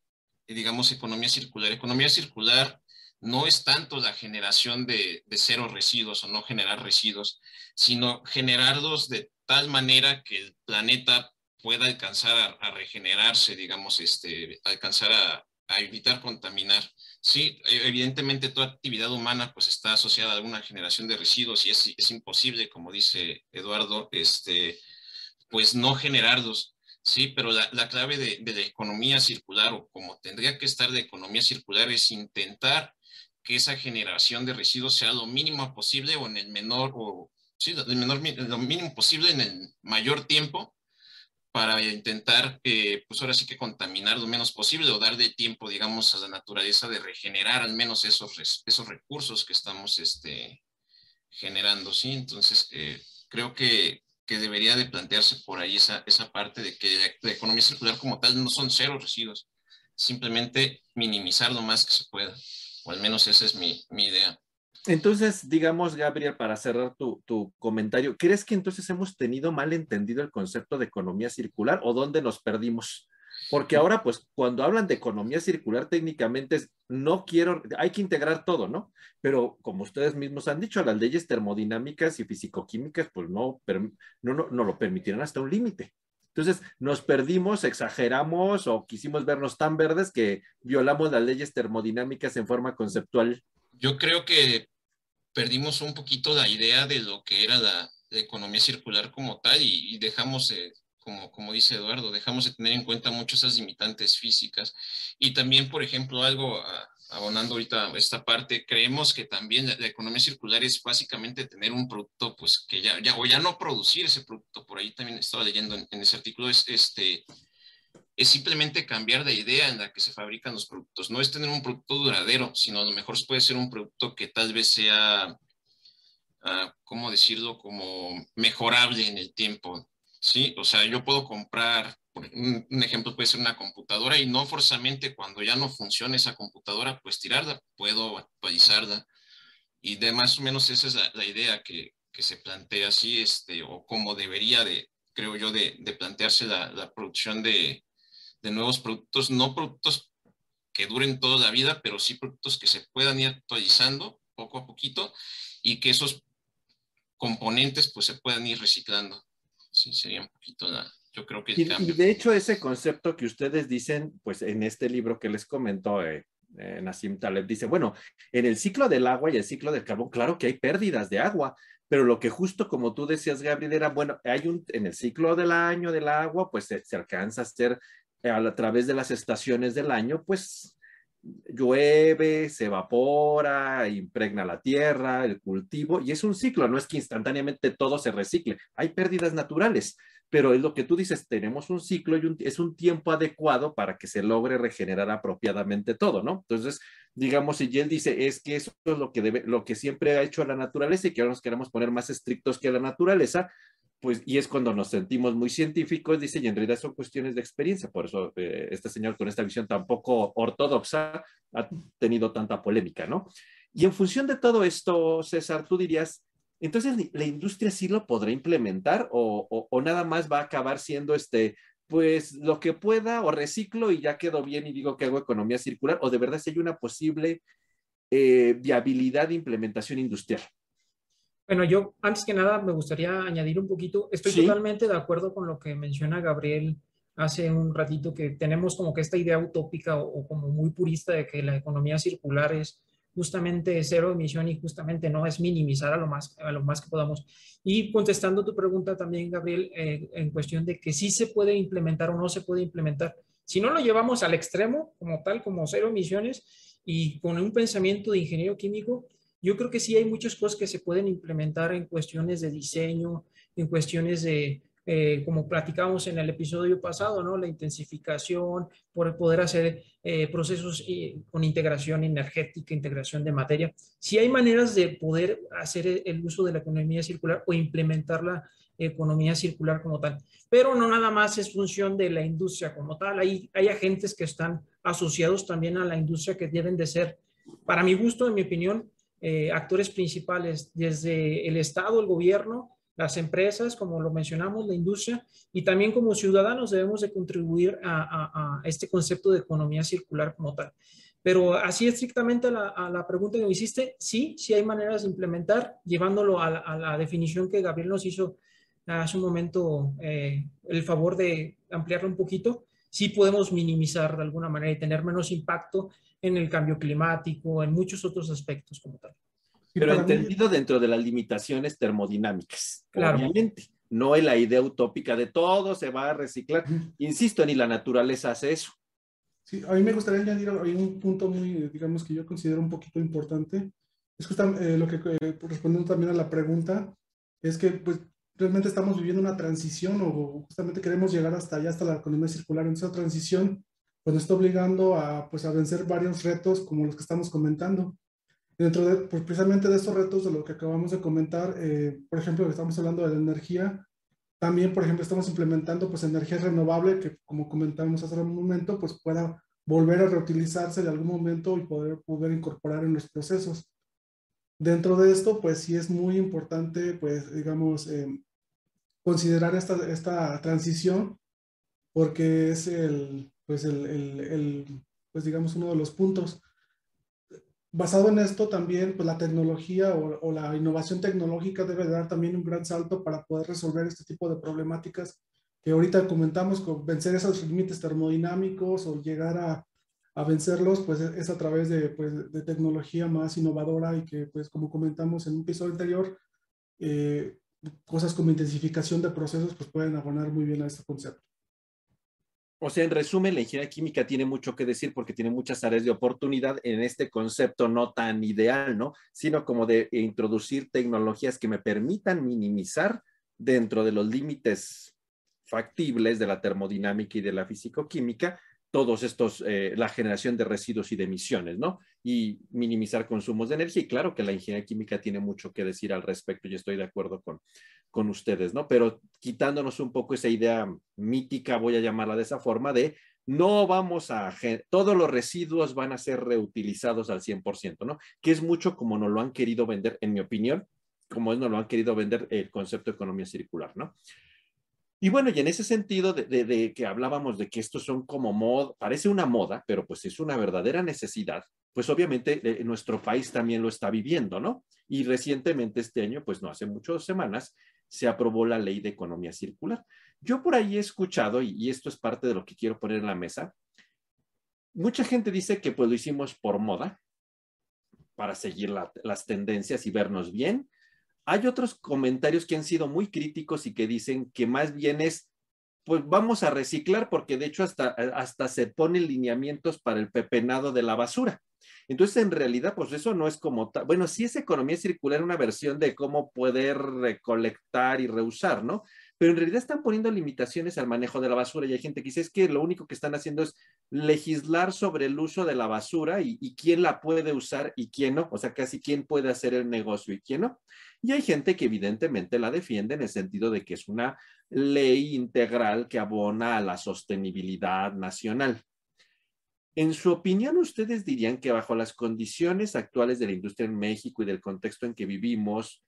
digamos, economía circular. Economía circular no es tanto la generación de, cero residuos o no generar residuos, sino generarlos de tal manera que el planeta pueda alcanzar a, regenerarse, digamos, este, alcanzar a, evitar contaminar. Sí, evidentemente toda actividad humana pues está asociada a alguna generación de residuos y es, imposible, como dice Eduardo, este, pues no generarlos. Sí, pero la, clave de, de, la economía circular o como tendría que estar de economía circular es intentar que esa generación de residuos sea lo mínimo posible o en el menor, o sí, el menor, lo mínimo posible en el mayor tiempo para intentar, eh, pues ahora sí que contaminar lo menos posible o dar de tiempo, digamos, a la naturaleza de regenerar al menos esos, esos recursos que estamos este, generando, ¿sí? Entonces, eh, creo que, que, debería de plantearse por ahí esa, esa parte de que la, la, economía circular como tal no son cero residuos, simplemente minimizar lo más que se pueda o al menos esa es mi, mi idea. Entonces, digamos, Gabriel, para cerrar tu, tu, comentario, ¿crees que entonces hemos tenido mal entendido el concepto de economía circular o dónde nos perdimos? Porque ahora, pues, cuando hablan de economía circular, técnicamente es, no quiero, hay que integrar todo, ¿no? Pero como ustedes mismos han dicho, las leyes termodinámicas y fisicoquímicas, pues no, no, no, no lo permitirán hasta un límite. Entonces, nos perdimos, exageramos o quisimos vernos tan verdes que violamos las leyes termodinámicas en forma conceptual. Yo creo que perdimos un poquito la idea de lo que era la, economía circular como tal y, dejamos, como, como dice Eduardo, dejamos de tener en cuenta mucho esas limitantes físicas. Y también, por ejemplo, algo abonando ahorita esta parte, creemos que también la, economía circular es básicamente tener un producto, pues que ya, o ya no producir ese producto, por ahí también estaba leyendo en, ese artículo, es, este, es simplemente cambiar de idea en la que se fabrican los productos. No es tener un producto duradero, sino a lo mejor puede ser un producto que tal vez sea, uh, ¿cómo decirlo?, como mejorable en el tiempo. Sí, o sea, yo puedo comprar un, ejemplo puede ser una computadora y no forzosamente cuando ya no funcione esa computadora, pues tirarla, puedo actualizarla. Y de más o menos esa es la, idea que, que, se plantea así, este, o como debería de, creo yo, de, de plantearse la, la producción de, de, nuevos productos, no productos que duren toda la vida, pero sí productos que se puedan ir actualizando poco a poquito y que esos componentes pues se puedan ir reciclando. Sí, sería un poquito nada. Yo creo que... Y, y, de hecho ese concepto que ustedes dicen, pues en este libro que les comento, eh, eh, Nassim Taleb dice, bueno, en el ciclo del agua y el ciclo del carbón, claro que hay pérdidas de agua, pero lo que justo como tú decías, Gabriel, era, bueno, hay un, en el ciclo del año del agua, pues se, se alcanza a hacer a, través de las estaciones del año, pues llueve, se evapora, impregna la tierra, el cultivo, y es un ciclo, no es que instantáneamente todo se recicle, hay pérdidas naturales, pero es lo que tú dices, tenemos un ciclo y es un tiempo adecuado para que se logre regenerar apropiadamente todo, ¿no? Entonces, digamos, si él dice, es que eso es lo que, debe, lo que siempre ha hecho la naturaleza y que ahora nos queremos poner más estrictos que la naturaleza, pues, y es cuando nos sentimos muy científicos, dice, y en realidad son cuestiones de experiencia, por eso eh, este señor con esta visión tan poco ortodoxa ha tenido tanta polémica, ¿no? Y en función de todo esto, César, tú dirías, entonces, ¿la industria sí lo podrá implementar o, o, nada más va a acabar siendo este, pues lo que pueda o reciclo y ya quedo bien y digo que hago economía circular o de verdad si hay una posible eh, viabilidad de implementación industrial? Bueno, yo antes que nada me gustaría añadir un poquito, estoy totalmente de acuerdo con lo que menciona Gabriel hace un ratito, que tenemos como que esta idea utópica o, o como muy purista de que la economía circular es justamente cero emisión y justamente no es minimizar a lo más, a lo más que podamos. Y contestando tu pregunta también, Gabriel, eh, en cuestión de que sí se puede implementar o no se puede implementar. Si no lo llevamos al extremo, como tal, como cero emisiones y con un pensamiento de ingeniero químico, yo creo que sí hay muchas cosas que se pueden implementar en cuestiones de diseño, en cuestiones de, eh, como platicamos en el episodio pasado, ¿no? La intensificación, por poder hacer eh, procesos eh, con integración energética, integración de materia. Si hay maneras de poder hacer el uso de la economía circular o implementar la economía circular como tal. Pero no nada más es función de la industria como tal. Hay, hay agentes que están asociados también a la industria que deben de ser, para mi gusto, en mi opinión, actores principales desde el Estado, el gobierno, las empresas, como lo mencionamos, la industria, y también como ciudadanos debemos de contribuir a, este concepto de economía circular como tal. Pero así estrictamente a la, pregunta que me hiciste, sí, sí hay maneras de implementar, llevándolo a la, definición que Gabriel nos hizo hace un momento, eh, el favor de ampliarlo un poquito, sí podemos minimizar de alguna manera y tener menos impacto en el cambio climático, en muchos otros aspectos como tal. Pero entendido dentro de las limitaciones termodinámicas, obviamente. No es la idea utópica de todo se va a reciclar. Insisto, ni la naturaleza hace eso. Sí, a mí me gustaría añadir hay un punto muy, digamos, que yo considero un poquito importante. Es justamente eh, lo que eh, respondiendo también a la pregunta, es que pues realmente estamos viviendo una transición o justamente queremos llegar hasta allá, hasta la economía circular. En esa transición pues nos está obligando a, pues, a vencer varios retos como los que estamos comentando. Dentro de, pues, precisamente de estos retos de lo que acabamos de comentar, eh, por ejemplo, estamos hablando de la energía, también, por ejemplo, estamos implementando pues energía renovable que, como comentamos hace un momento, pues pueda volver a reutilizarse en algún momento y poder, poder incorporar en los procesos. Dentro de esto, pues sí es muy importante, pues, digamos, eh, considerar esta, esta transición porque es el, pues, el, el, el, pues, digamos, uno de los puntos basado en esto también, pues la tecnología o, la innovación tecnológica debe dar también un gran salto para poder resolver este tipo de problemáticas que ahorita comentamos, vencer esos límites termodinámicos o llegar a, vencerlos, pues es a través de, pues, de, tecnología más innovadora y que, pues como comentamos en un episodio anterior, eh, cosas como intensificación de procesos, pues pueden abonar muy bien a este concepto. O sea, en resumen, la ingeniería química tiene mucho que decir porque tiene muchas áreas de oportunidad en este concepto no tan ideal, ¿no? Sino como de introducir tecnologías que me permitan minimizar dentro de los límites factibles de la termodinámica y de la físico-química todos estos, eh, la generación de residuos y de emisiones, ¿no? Y minimizar consumos de energía. Y claro que la ingeniería química tiene mucho que decir al respecto y estoy de acuerdo con, con ustedes, ¿no? Pero quitándonos un poco esa idea mítica, voy a llamarla de esa forma, de no vamos a, todos los residuos van a ser reutilizados al 100%, ¿no? Que es mucho como nos lo han querido vender, en mi opinión, como nos lo han querido vender el concepto de economía circular, ¿no? Y bueno, y en ese sentido de, que hablábamos de que estos son como moda, parece una moda, pero pues es una verdadera necesidad. pues obviamente eh, nuestro país también lo está viviendo, ¿no? Y recientemente este año, pues no hace muchas semanas, se aprobó la ley de economía circular. Yo por ahí he escuchado, y, esto es parte de lo que quiero poner en la mesa, mucha gente dice que pues lo hicimos por moda, para seguir las tendencias y vernos bien. Hay otros comentarios que han sido muy críticos y que dicen que más bien es, pues vamos a reciclar porque de hecho hasta, hasta se ponen lineamientos para el pepenado de la basura. Entonces, en realidad, pues eso no es como. Bueno, sí es economía circular, una versión de cómo poder recolectar y reusar, ¿no? Pero en realidad están poniendo limitaciones al manejo de la basura y hay gente que dice es que lo único que están haciendo es legislar sobre el uso de la basura y, y quién la puede usar y quién no, o sea, casi quién puede hacer el negocio y quién no. Y hay gente que evidentemente la defiende en el sentido de que es una ley integral que abona a la sostenibilidad nacional. En su opinión, ¿ustedes dirían que bajo las condiciones actuales de la industria en México y del contexto en que vivimos,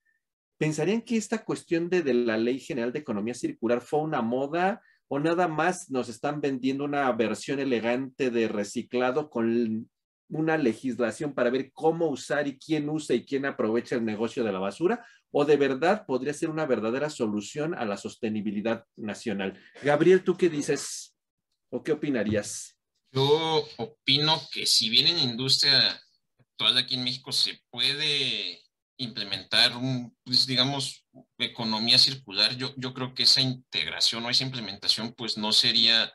pensarían que esta cuestión de, la Ley General de Economía Circular fue una moda o nada más nos están vendiendo una versión elegante de reciclado con una legislación para ver cómo usar y quién usa y quién aprovecha el negocio de la basura? ¿O de verdad podría ser una verdadera solución a la sostenibilidad nacional? Gabriel, ¿tú qué dices o qué opinarías? Yo opino que si bien en industria actual aquí en México se puede implementar un, pues, digamos, economía circular, yo, yo creo que esa integración o esa implementación pues no sería,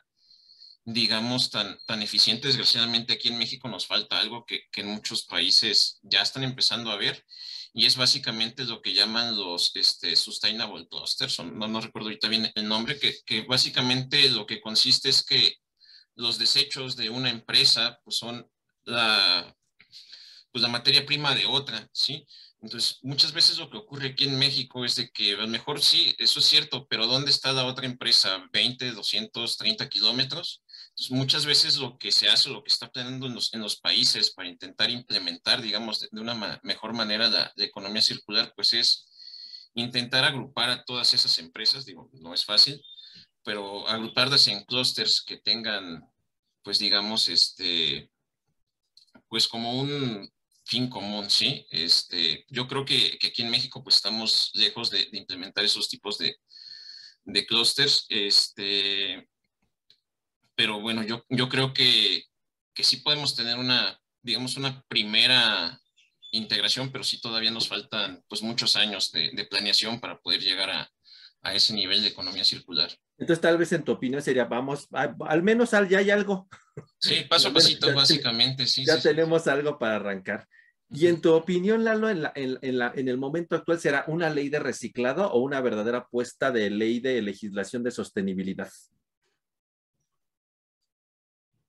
digamos, tan, tan eficiente. Desgraciadamente aquí en México nos falta algo que, que en muchos países ya están empezando a ver y es básicamente lo que llaman los este, Sustainable Clusters, no, no recuerdo ahorita bien el nombre, que, que básicamente lo que consiste es que los desechos de una empresa pues son la, pues la materia prima de otra, ¿sí? Entonces, muchas veces lo que ocurre aquí en México es de que a lo mejor sí, eso es cierto, pero ¿dónde está la otra empresa? ¿20, 230 kilómetros? Entonces, muchas veces lo que se hace, lo que está planeando en los, en los países para intentar implementar, digamos, de, una mejor manera la, la, economía circular, pues es intentar agrupar a todas esas empresas, digo, no es fácil, pero agruparlas en clústeres que tengan, pues digamos, este, pues como un fin común, ¿sí? Este, yo creo que, que aquí en México pues estamos lejos de, implementar esos tipos de, de clústeres, este, pero bueno, yo, yo creo que, que sí podemos tener una, digamos, una primera integración, pero sí todavía nos faltan pues muchos años de planeación para poder llegar a, a ese nivel de economía circular. Entonces, tal vez en tu opinión sería, vamos, al menos ya hay algo. Sí, paso a pasito, básicamente, sí. Ya tenemos algo para arrancar. Y en tu opinión, Lalo, en, la, en, la, en, el momento actual, ¿será una ley de reciclado o una verdadera apuesta de ley de legislación de sostenibilidad?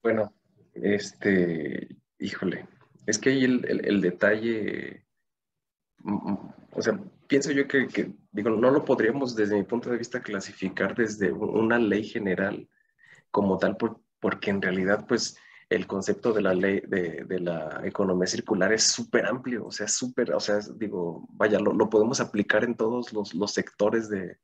Bueno, este, híjole, es que ahí el, el, el detalle, o sea, pienso yo que, digo, no lo podríamos desde mi punto de vista clasificar desde una ley general como tal, porque en realidad, pues, el concepto de la ley de, la economía circular es súper amplio, o sea, súper, o sea, digo, vaya, lo, podemos aplicar en todos los, sectores de,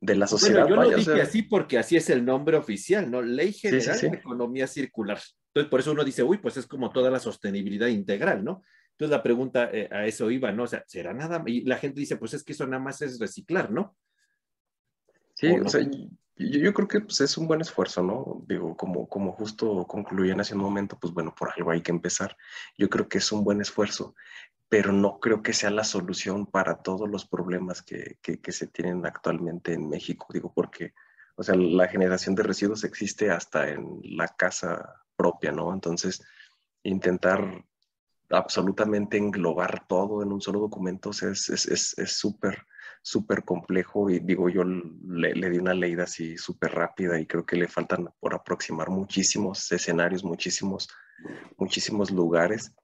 la sociedad. yo lo dije así porque así es el nombre oficial, ¿no? Ley General de Economía Circular. Entonces, por eso uno dice, uy, pues es como toda la sostenibilidad integral, ¿no? Entonces la pregunta eh, a eso iba, ¿no? O sea, ¿será nada? Y la gente dice, pues es que eso nada más es reciclar, ¿no? Sí, o, sea, yo, creo que pues, es un buen esfuerzo, ¿no? Digo, como, como justo concluían hace un momento, pues bueno, por algo hay que empezar. Yo creo que es un buen esfuerzo, pero no creo que sea la solución para todos los problemas que, que, que se tienen actualmente en México, digo, porque, o sea, la generación de residuos existe hasta en la casa propia, ¿no? Entonces, intentar absolutamente englobar todo en un solo documento es súper, es, súper complejo y digo, yo le, le di una leída así súper rápida y creo que le faltan por aproximar muchísimos escenarios, muchísimos, muchísimos lugares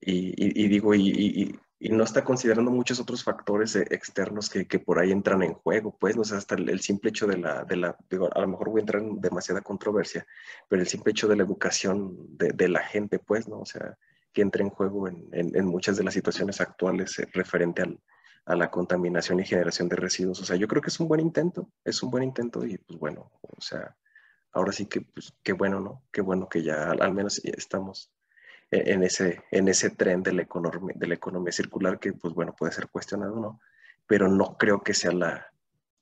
y, y, digo, y, y, no está considerando muchos otros factores e, externos que, que, por ahí entran en juego, pues, no sé, hasta el, simple hecho de la, de la digo, a lo mejor voy a entrar en demasiada controversia, pero el simple hecho de la educación de, de la gente, pues, ¿no? O sea, que entre en juego en, en, muchas de las situaciones actuales eh, referente al, a la contaminación y generación de residuos. O sea, yo creo que es un buen intento, es un buen intento y pues bueno, o sea, ahora sí que, pues qué bueno, ¿no? Qué bueno que ya al, menos estamos e, en ese, en ese tren de la, economía, de la economía circular que, pues bueno, puede ser cuestionado, ¿no? Pero no creo que sea la,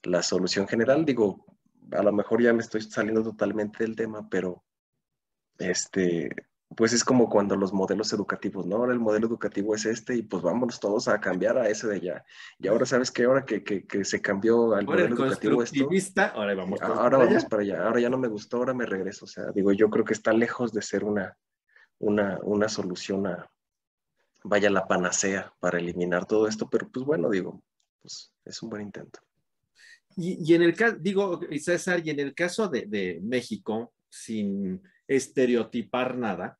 la solución general. Digo, a lo mejor ya me estoy saliendo totalmente del tema, pero este, pues es como cuando los modelos educativos, ¿no? Ahora el modelo educativo es este y pues vámonos todos a cambiar a ese de allá. Y ahora, ¿sabes qué? Ahora que, que, que se cambió al modelo educativo esto, ahora vamos, ahora vamos para allá. Ahora ya no me gustó, ahora me regreso. O sea, digo, yo creo que está lejos de ser una, una, una solución a, vaya, la panacea para eliminar todo esto, pero pues bueno, digo, pues es un buen intento. Y, y en el caso, digo, César, y en el caso de, de México, sin estereotipar nada,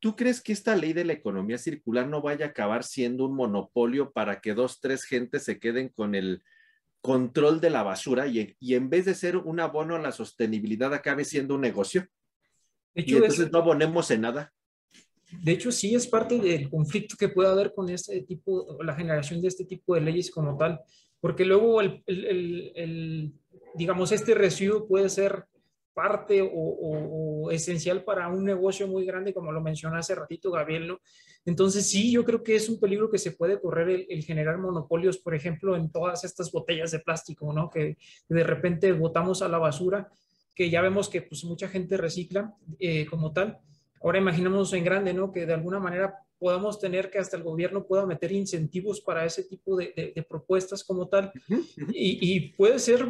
¿tú crees que esta ley de la economía circular no vaya a acabar siendo un monopolio para que dos, tres gentes se queden con el control de la basura y, y en vez de ser un abono a la sostenibilidad acabe siendo un negocio? y entonces no abonemos en nada. De hecho, sí es parte del conflicto que puede haber con este tipo, la generación de este tipo de leyes como tal, porque luego el, el, el digamos, este residuo puede ser parte o, esencial para un negocio muy grande, como lo mencionó hace ratito Gabriel, ¿no? Entonces sí, yo creo que es un peligro que se puede correr el, generar monopolios, por ejemplo, en todas estas botellas de plástico, ¿no? Que de repente botamos a la basura, que ya vemos que pues mucha gente recicla eh, como tal. Ahora imaginemos en grande, ¿no? Que de alguna manera podamos tener que hasta el gobierno pueda meter incentivos para ese tipo de, de, propuestas como tal. Y, y, puede ser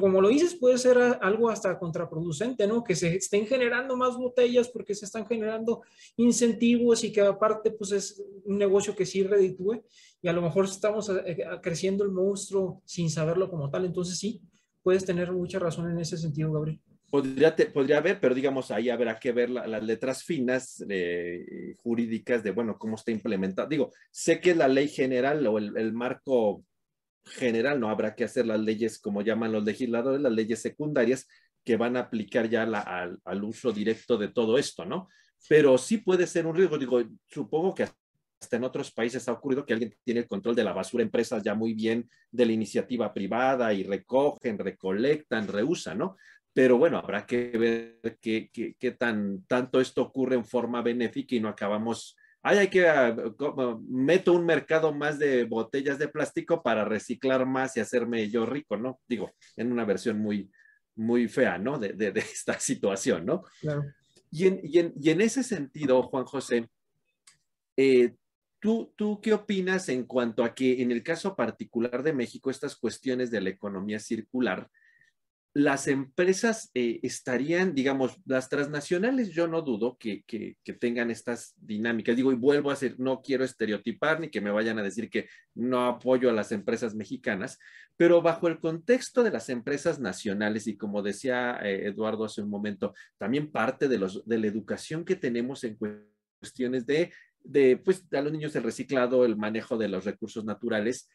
como lo dices, puede ser algo hasta contraproducente, ¿no? Que se estén generando más botellas porque se están generando incentivos y que aparte, pues es un negocio que sí reditúe y a lo mejor estamos eh, eh, creciendo el monstruo sin saberlo como tal. Entonces sí, puedes tener mucha razón en ese sentido, Gabriel. Podría, podría haber, pero digamos, ahí habrá que ver las letras finas eh, jurídicas de, bueno, cómo está implementado. Digo, sé que la ley general o el marco general, no habrá que hacer las leyes como llaman los legisladores, las leyes secundarias que van a aplicar ya al, al, uso directo de todo esto, ¿no? Pero sí puede ser un riesgo, digo, supongo que hasta en otros países ha ocurrido que alguien tiene el control de la basura, empresas ya muy bien de la iniciativa privada y recogen, recolectan, reusan, ¿no? Pero bueno, habrá que ver qué tan tanto esto ocurre en forma benéfica y no acabamos Ay, hay que, ah, meto un mercado más de botellas de plástico para reciclar más y hacerme yo rico, ¿no? Digo, en una versión muy, muy fea, ¿no? De, de, de esta situación, ¿no? Claro. Y en, y en, y en ese sentido, Juan José, eh, ¿tú, ¿tú qué opinas en cuanto a que en el caso particular de México, estas cuestiones de la economía circular, las empresas eh, estarían, digamos, las transnacionales, yo no dudo que, que, tengan estas dinámicas. Digo, y vuelvo a decir, no quiero estereotipar ni que me vayan a decir que no apoyo a las empresas mexicanas, pero bajo el contexto de las empresas nacionales y como decía eh, Eduardo hace un momento, también parte de, los, de la educación que tenemos en cuestiones de, de, pues, a los niños el reciclado, el manejo de los recursos naturales,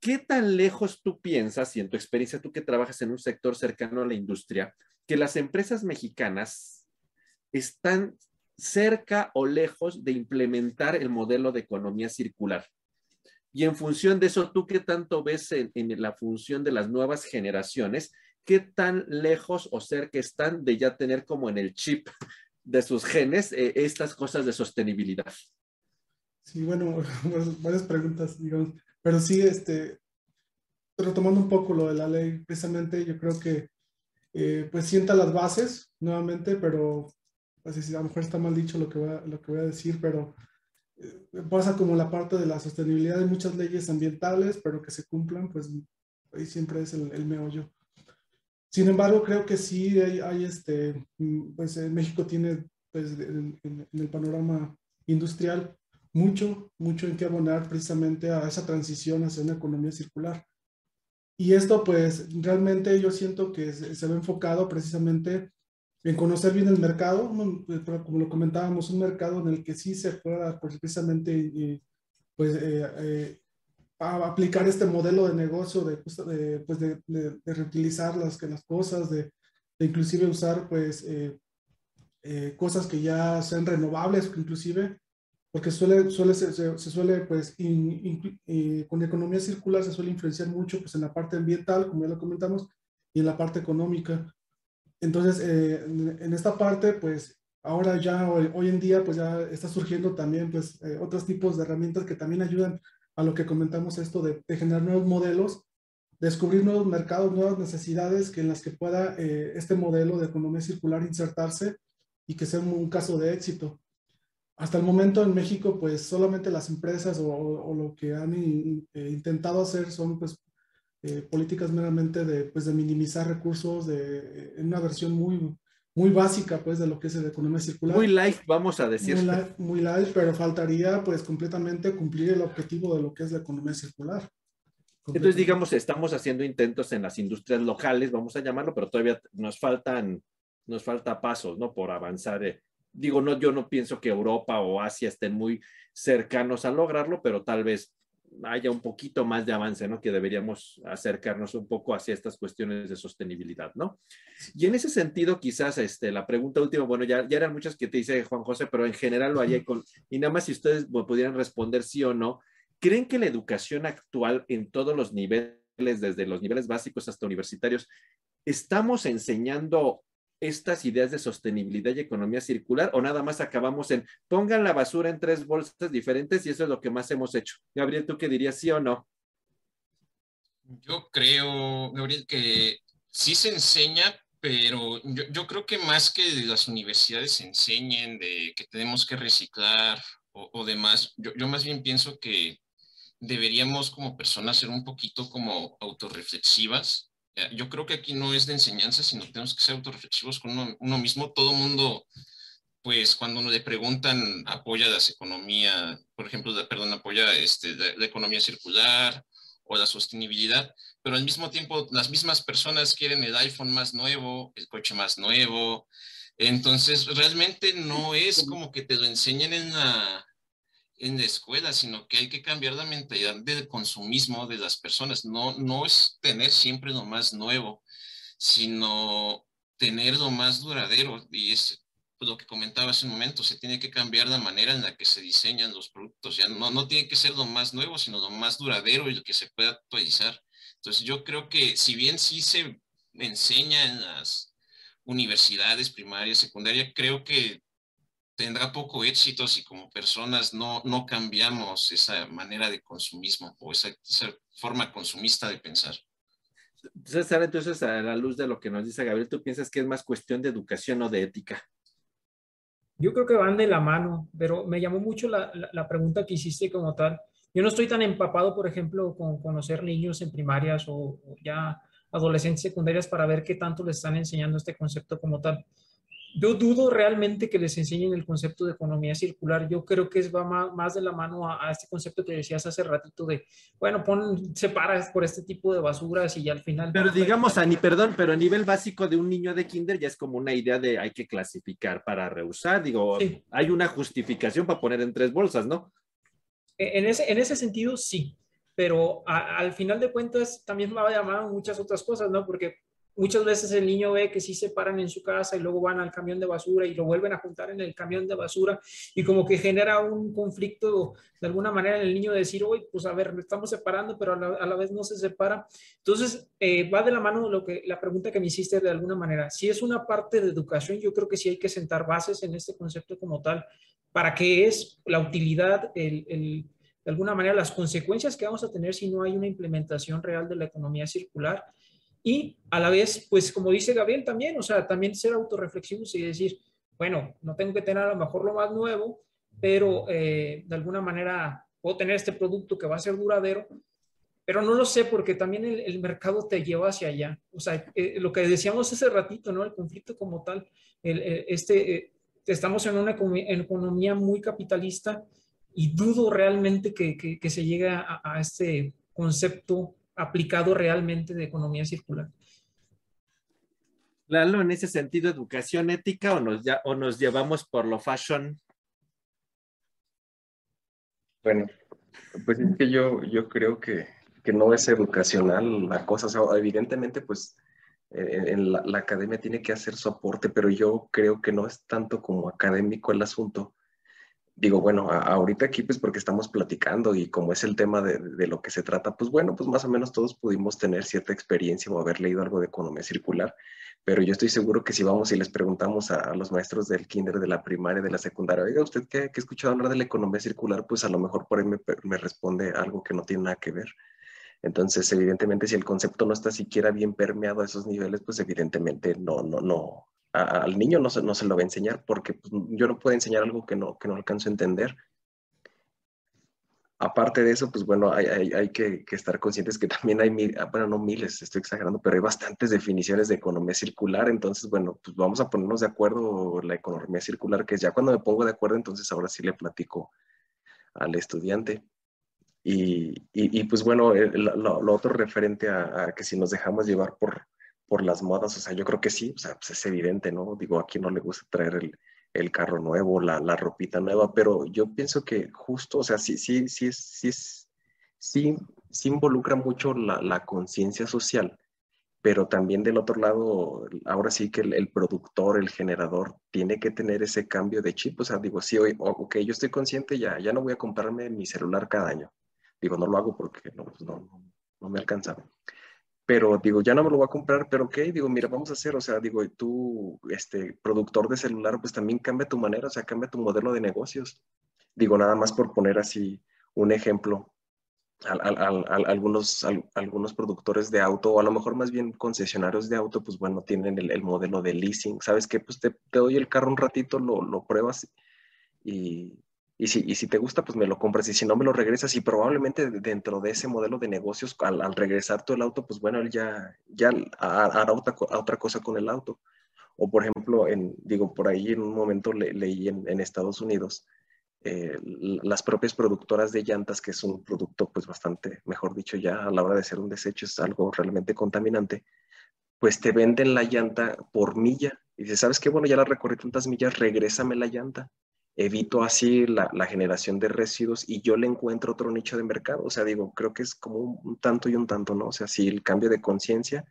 ¿qué tan lejos tú piensas, y en tu experiencia tú que trabajas en un sector cercano a la industria, que las empresas mexicanas están cerca o lejos de implementar el modelo de economía circular? Y en función de eso, ¿tú qué tanto ves en, la función de las nuevas generaciones? ¿Qué tan lejos o cerca están de ya tener como en el chip de sus genes eh, estas cosas de sostenibilidad? Sí, bueno, varias preguntas, digamos. Pero sí, este, retomando un poco lo de la ley, precisamente yo creo que eh, pues sienta las bases nuevamente, pero pues, a lo mejor está mal dicho lo que voy a, lo que voy a decir, pero eh, pasa como la parte de la sostenibilidad de muchas leyes ambientales, pero que se cumplan, pues ahí siempre es el, el meollo. Sin embargo, creo que sí hay, hay este, mm, pues México tiene pues en, en el panorama industrial mucho, mucho en que abonar precisamente a esa transición hacia una economía circular. Y esto, pues, realmente yo siento que se, ve enfocado precisamente en conocer bien el mercado, pues, como lo comentábamos, un mercado en el que sí se pueda pues, precisamente pues, eh, eh, aplicar este modelo de negocio de, pues, de, reutilizar las, las cosas, de, inclusive usar pues, eh, cosas que ya sean renovables, inclusive porque suele, suele se, se, suele, pues, eh, con economía circular se suele influenciar mucho, pues, en la parte ambiental, como ya lo comentamos, y en la parte económica. Entonces, eh, en, esta parte, pues, ahora ya hoy, en día pues ya está surgiendo también pues eh, otros tipos de herramientas que también ayudan a lo que comentamos esto de, generar nuevos modelos, descubrir nuevos mercados, nuevas necesidades que en las que pueda eh, este modelo de economía circular insertarse y que sea un, caso de éxito. Hasta el momento en México pues solamente las empresas o, lo que han intentado hacer son pues políticas meramente de, pues, de minimizar recursos de, en una versión muy, muy básica, pues, de lo que es la economía circular. Muy light, vamos a decir. Muy light, pero faltaría, pues, completamente cumplir el objetivo de lo que es la economía circular. Entonces, digamos, estamos haciendo intentos en las industrias locales, vamos a llamarlo, pero todavía nos faltan, nos falta pasos, ¿no? Por avanzar. Digo, no, yo no pienso que Europa o Asia estén muy cercanos a lograrlo, pero tal vez haya un poquito más de avance, ¿no? Que deberíamos acercarnos un poco hacia estas cuestiones de sostenibilidad, ¿no? Y en ese sentido, quizás este, la pregunta última, bueno, ya, ya eran muchas que te dice Juan José, pero en general lo haría con, y nada más si ustedes pudieran responder sí o no, ¿creen que la educación actual en todos los niveles, desde los niveles básicos hasta universitarios, estamos enseñando estas ideas de sostenibilidad y economía circular o nada más acabamos en pongan la basura en tres bolsas diferentes y eso es lo que más hemos hecho? Gabriel, ¿tú qué dirías, sí o no? Yo creo, Gabriel, que sí se enseña, pero yo, creo que más que las universidades enseñen de que tenemos que reciclar o, demás, yo, yo más bien pienso que deberíamos como personas ser un poquito como autorreflexivas yo creo que aquí no es de enseñanza, sino que tenemos que ser autorreflexivos con uno, mismo. Todo mundo, pues cuando le preguntan, apoya las economía, por ejemplo, perdón, apoya este, la, economía circular o la sostenibilidad, pero al mismo tiempo las mismas personas quieren el iPhone más nuevo, el coche más nuevo. Entonces, realmente no es como que te lo enseñen en la, en la escuela, sino que hay que cambiar la mentalidad del consumismo de las personas. No, no es tener siempre lo más nuevo, sino tener lo más duradero. Y es lo que comentaba hace un momento, se tiene que cambiar la manera en la que se diseñan los productos. Ya no, no tiene que ser lo más nuevo, sino lo más duradero y lo que se pueda actualizar. Entonces yo creo que si bien sí se enseña en las universidades primarias, secundarias, creo que tendrá poco éxito si como personas no, no cambiamos esa manera de consumismo o esa, forma consumista de pensar. César, entonces a la luz de lo que nos dice Gabriel, ¿tú piensas que es más cuestión de educación o de ética? Yo creo que van de la mano, pero me llamó mucho la, la, pregunta que hiciste como tal. Yo no estoy tan empapado, por ejemplo, con conocer niños en primarias o, o ya adolescentes secundarias para ver qué tanto les están enseñando este concepto como tal yo dudo realmente que les enseñen el concepto de economía circular. Yo creo que es, va más, de la mano a, este concepto que decías hace ratito de, bueno, pon, separa por este tipo de basuras y al final... Pero digamos, a ni, perdón, pero a nivel básico de un niño de kinder ya es como una idea de hay que clasificar para reusar. Digo, hay una justificación para poner en tres bolsas, ¿no? E, en ese, en ese sentido, sí. Pero al final de cuentas también me va a llamar muchas otras cosas, ¿no? Porque Muchas veces el niño ve que sí se paran en su casa y luego van al camión de basura y lo vuelven a juntar en el camión de basura y como que genera un conflicto de alguna manera en el niño de decir, oye, pues a ver, estamos separando, pero a la, vez no se separa. Entonces, eh, va de la mano lo que, la pregunta que me hiciste de alguna manera. Si es una parte de educación, yo creo que sí hay que sentar bases en este concepto como tal, para qué es la utilidad, el, el de alguna manera las consecuencias que vamos a tener si no hay una implementación real de la economía circular y a la vez, pues como dice Gabriel también, o sea, también ser autorreflexivos y decir, bueno, no tengo que tener a lo mejor lo más nuevo, pero eh, de alguna manera puedo tener este producto que va a ser duradero, pero no lo sé porque también el, mercado te lleva hacia allá. O sea, eh, lo que decíamos hace ratito, ¿no? El conflicto como tal, el, este, eh, estamos en una economía muy capitalista y dudo realmente que, que, se llegue a, a este concepto aplicado realmente de economía circular. Lalo, en ese sentido, educación ética o nos, ya, o nos llevamos por lo fashion? Bueno, pues es que yo, yo creo que, que no es educacional la cosa. evidentemente, pues en la, la, academia tiene que hacer soporte, pero yo creo que no es tanto como académico el asunto, digo, bueno, ahorita aquí pues porque estamos platicando y como es el tema de, de, lo que se trata, pues bueno, pues más o menos todos pudimos tener cierta experiencia o haber leído algo de economía circular, pero yo estoy seguro que si vamos y les preguntamos a, los maestros del kinder, de la primaria, de la secundaria, oiga, ¿usted qué, ha escuchado hablar de la economía circular? Pues a lo mejor por ahí me, me responde algo que no tiene nada que ver. Entonces, evidentemente, si el concepto no está siquiera bien permeado a esos niveles, pues evidentemente no, no, no, al niño no se, no se lo va a enseñar porque pues, yo no puedo enseñar algo que no, que no alcanzo a entender. Aparte de eso, pues bueno, hay, hay, hay que, estar conscientes que también hay, ah, bueno, no miles, estoy exagerando, pero hay bastantes definiciones de economía circular. Entonces, bueno, pues vamos a ponernos de acuerdo la economía circular, que es ya cuando me pongo de acuerdo, entonces ahora sí le platico al estudiante. Y, y, pues bueno, lo, lo, otro referente a, a, que si nos dejamos llevar por, por las modas, o sea, yo creo que sí, o sea, pues es evidente, ¿no? Digo, a quién no le gusta traer el, el carro nuevo, la, la, ropita nueva, pero yo pienso que justo, o sea, sí, sí, sí, sí, sí, sí involucra mucho la, la conciencia social, pero también del otro lado, ahora sí que el, el, productor, el generador, tiene que tener ese cambio de chip, o sea, digo, sí, hoy, ok, yo estoy consciente, ya, ya no voy a comprarme mi celular cada año, digo, no lo hago porque no, pues no, no me alcanza pero digo, ya no me lo voy a comprar, pero ok, digo, mira, vamos a hacer, o sea, digo, tú, este, productor de celular, pues también cambia tu manera, o sea, cambia tu modelo de negocios. Digo, nada más por poner así un ejemplo, al, al, al, algunos, algunos productores de auto, o a lo mejor más bien concesionarios de auto, pues bueno, tienen el, el modelo de leasing, ¿sabes qué? Pues te, te, doy el carro un ratito, lo, lo pruebas y, y si, y si te gusta, pues me lo compras. Y si no, me lo regresas. Y probablemente dentro de ese modelo de negocios, al, regresar todo el auto, pues bueno, él ya, ya hará otra, otra cosa con el auto. O por ejemplo, en, digo, por ahí en un momento le, leí en, en, Estados Unidos eh, las propias productoras de llantas, que es un producto pues bastante, mejor dicho, ya a la hora de ser un desecho es algo realmente contaminante, pues te venden la llanta por milla. Y dices, ¿sabes qué? Bueno, ya la recorrí tantas millas, regrésame la llanta evito así la, la, generación de residuos y yo le encuentro otro nicho de mercado. O sea, digo, creo que es como un, tanto y un tanto, ¿no? O sea, sí, el cambio de conciencia,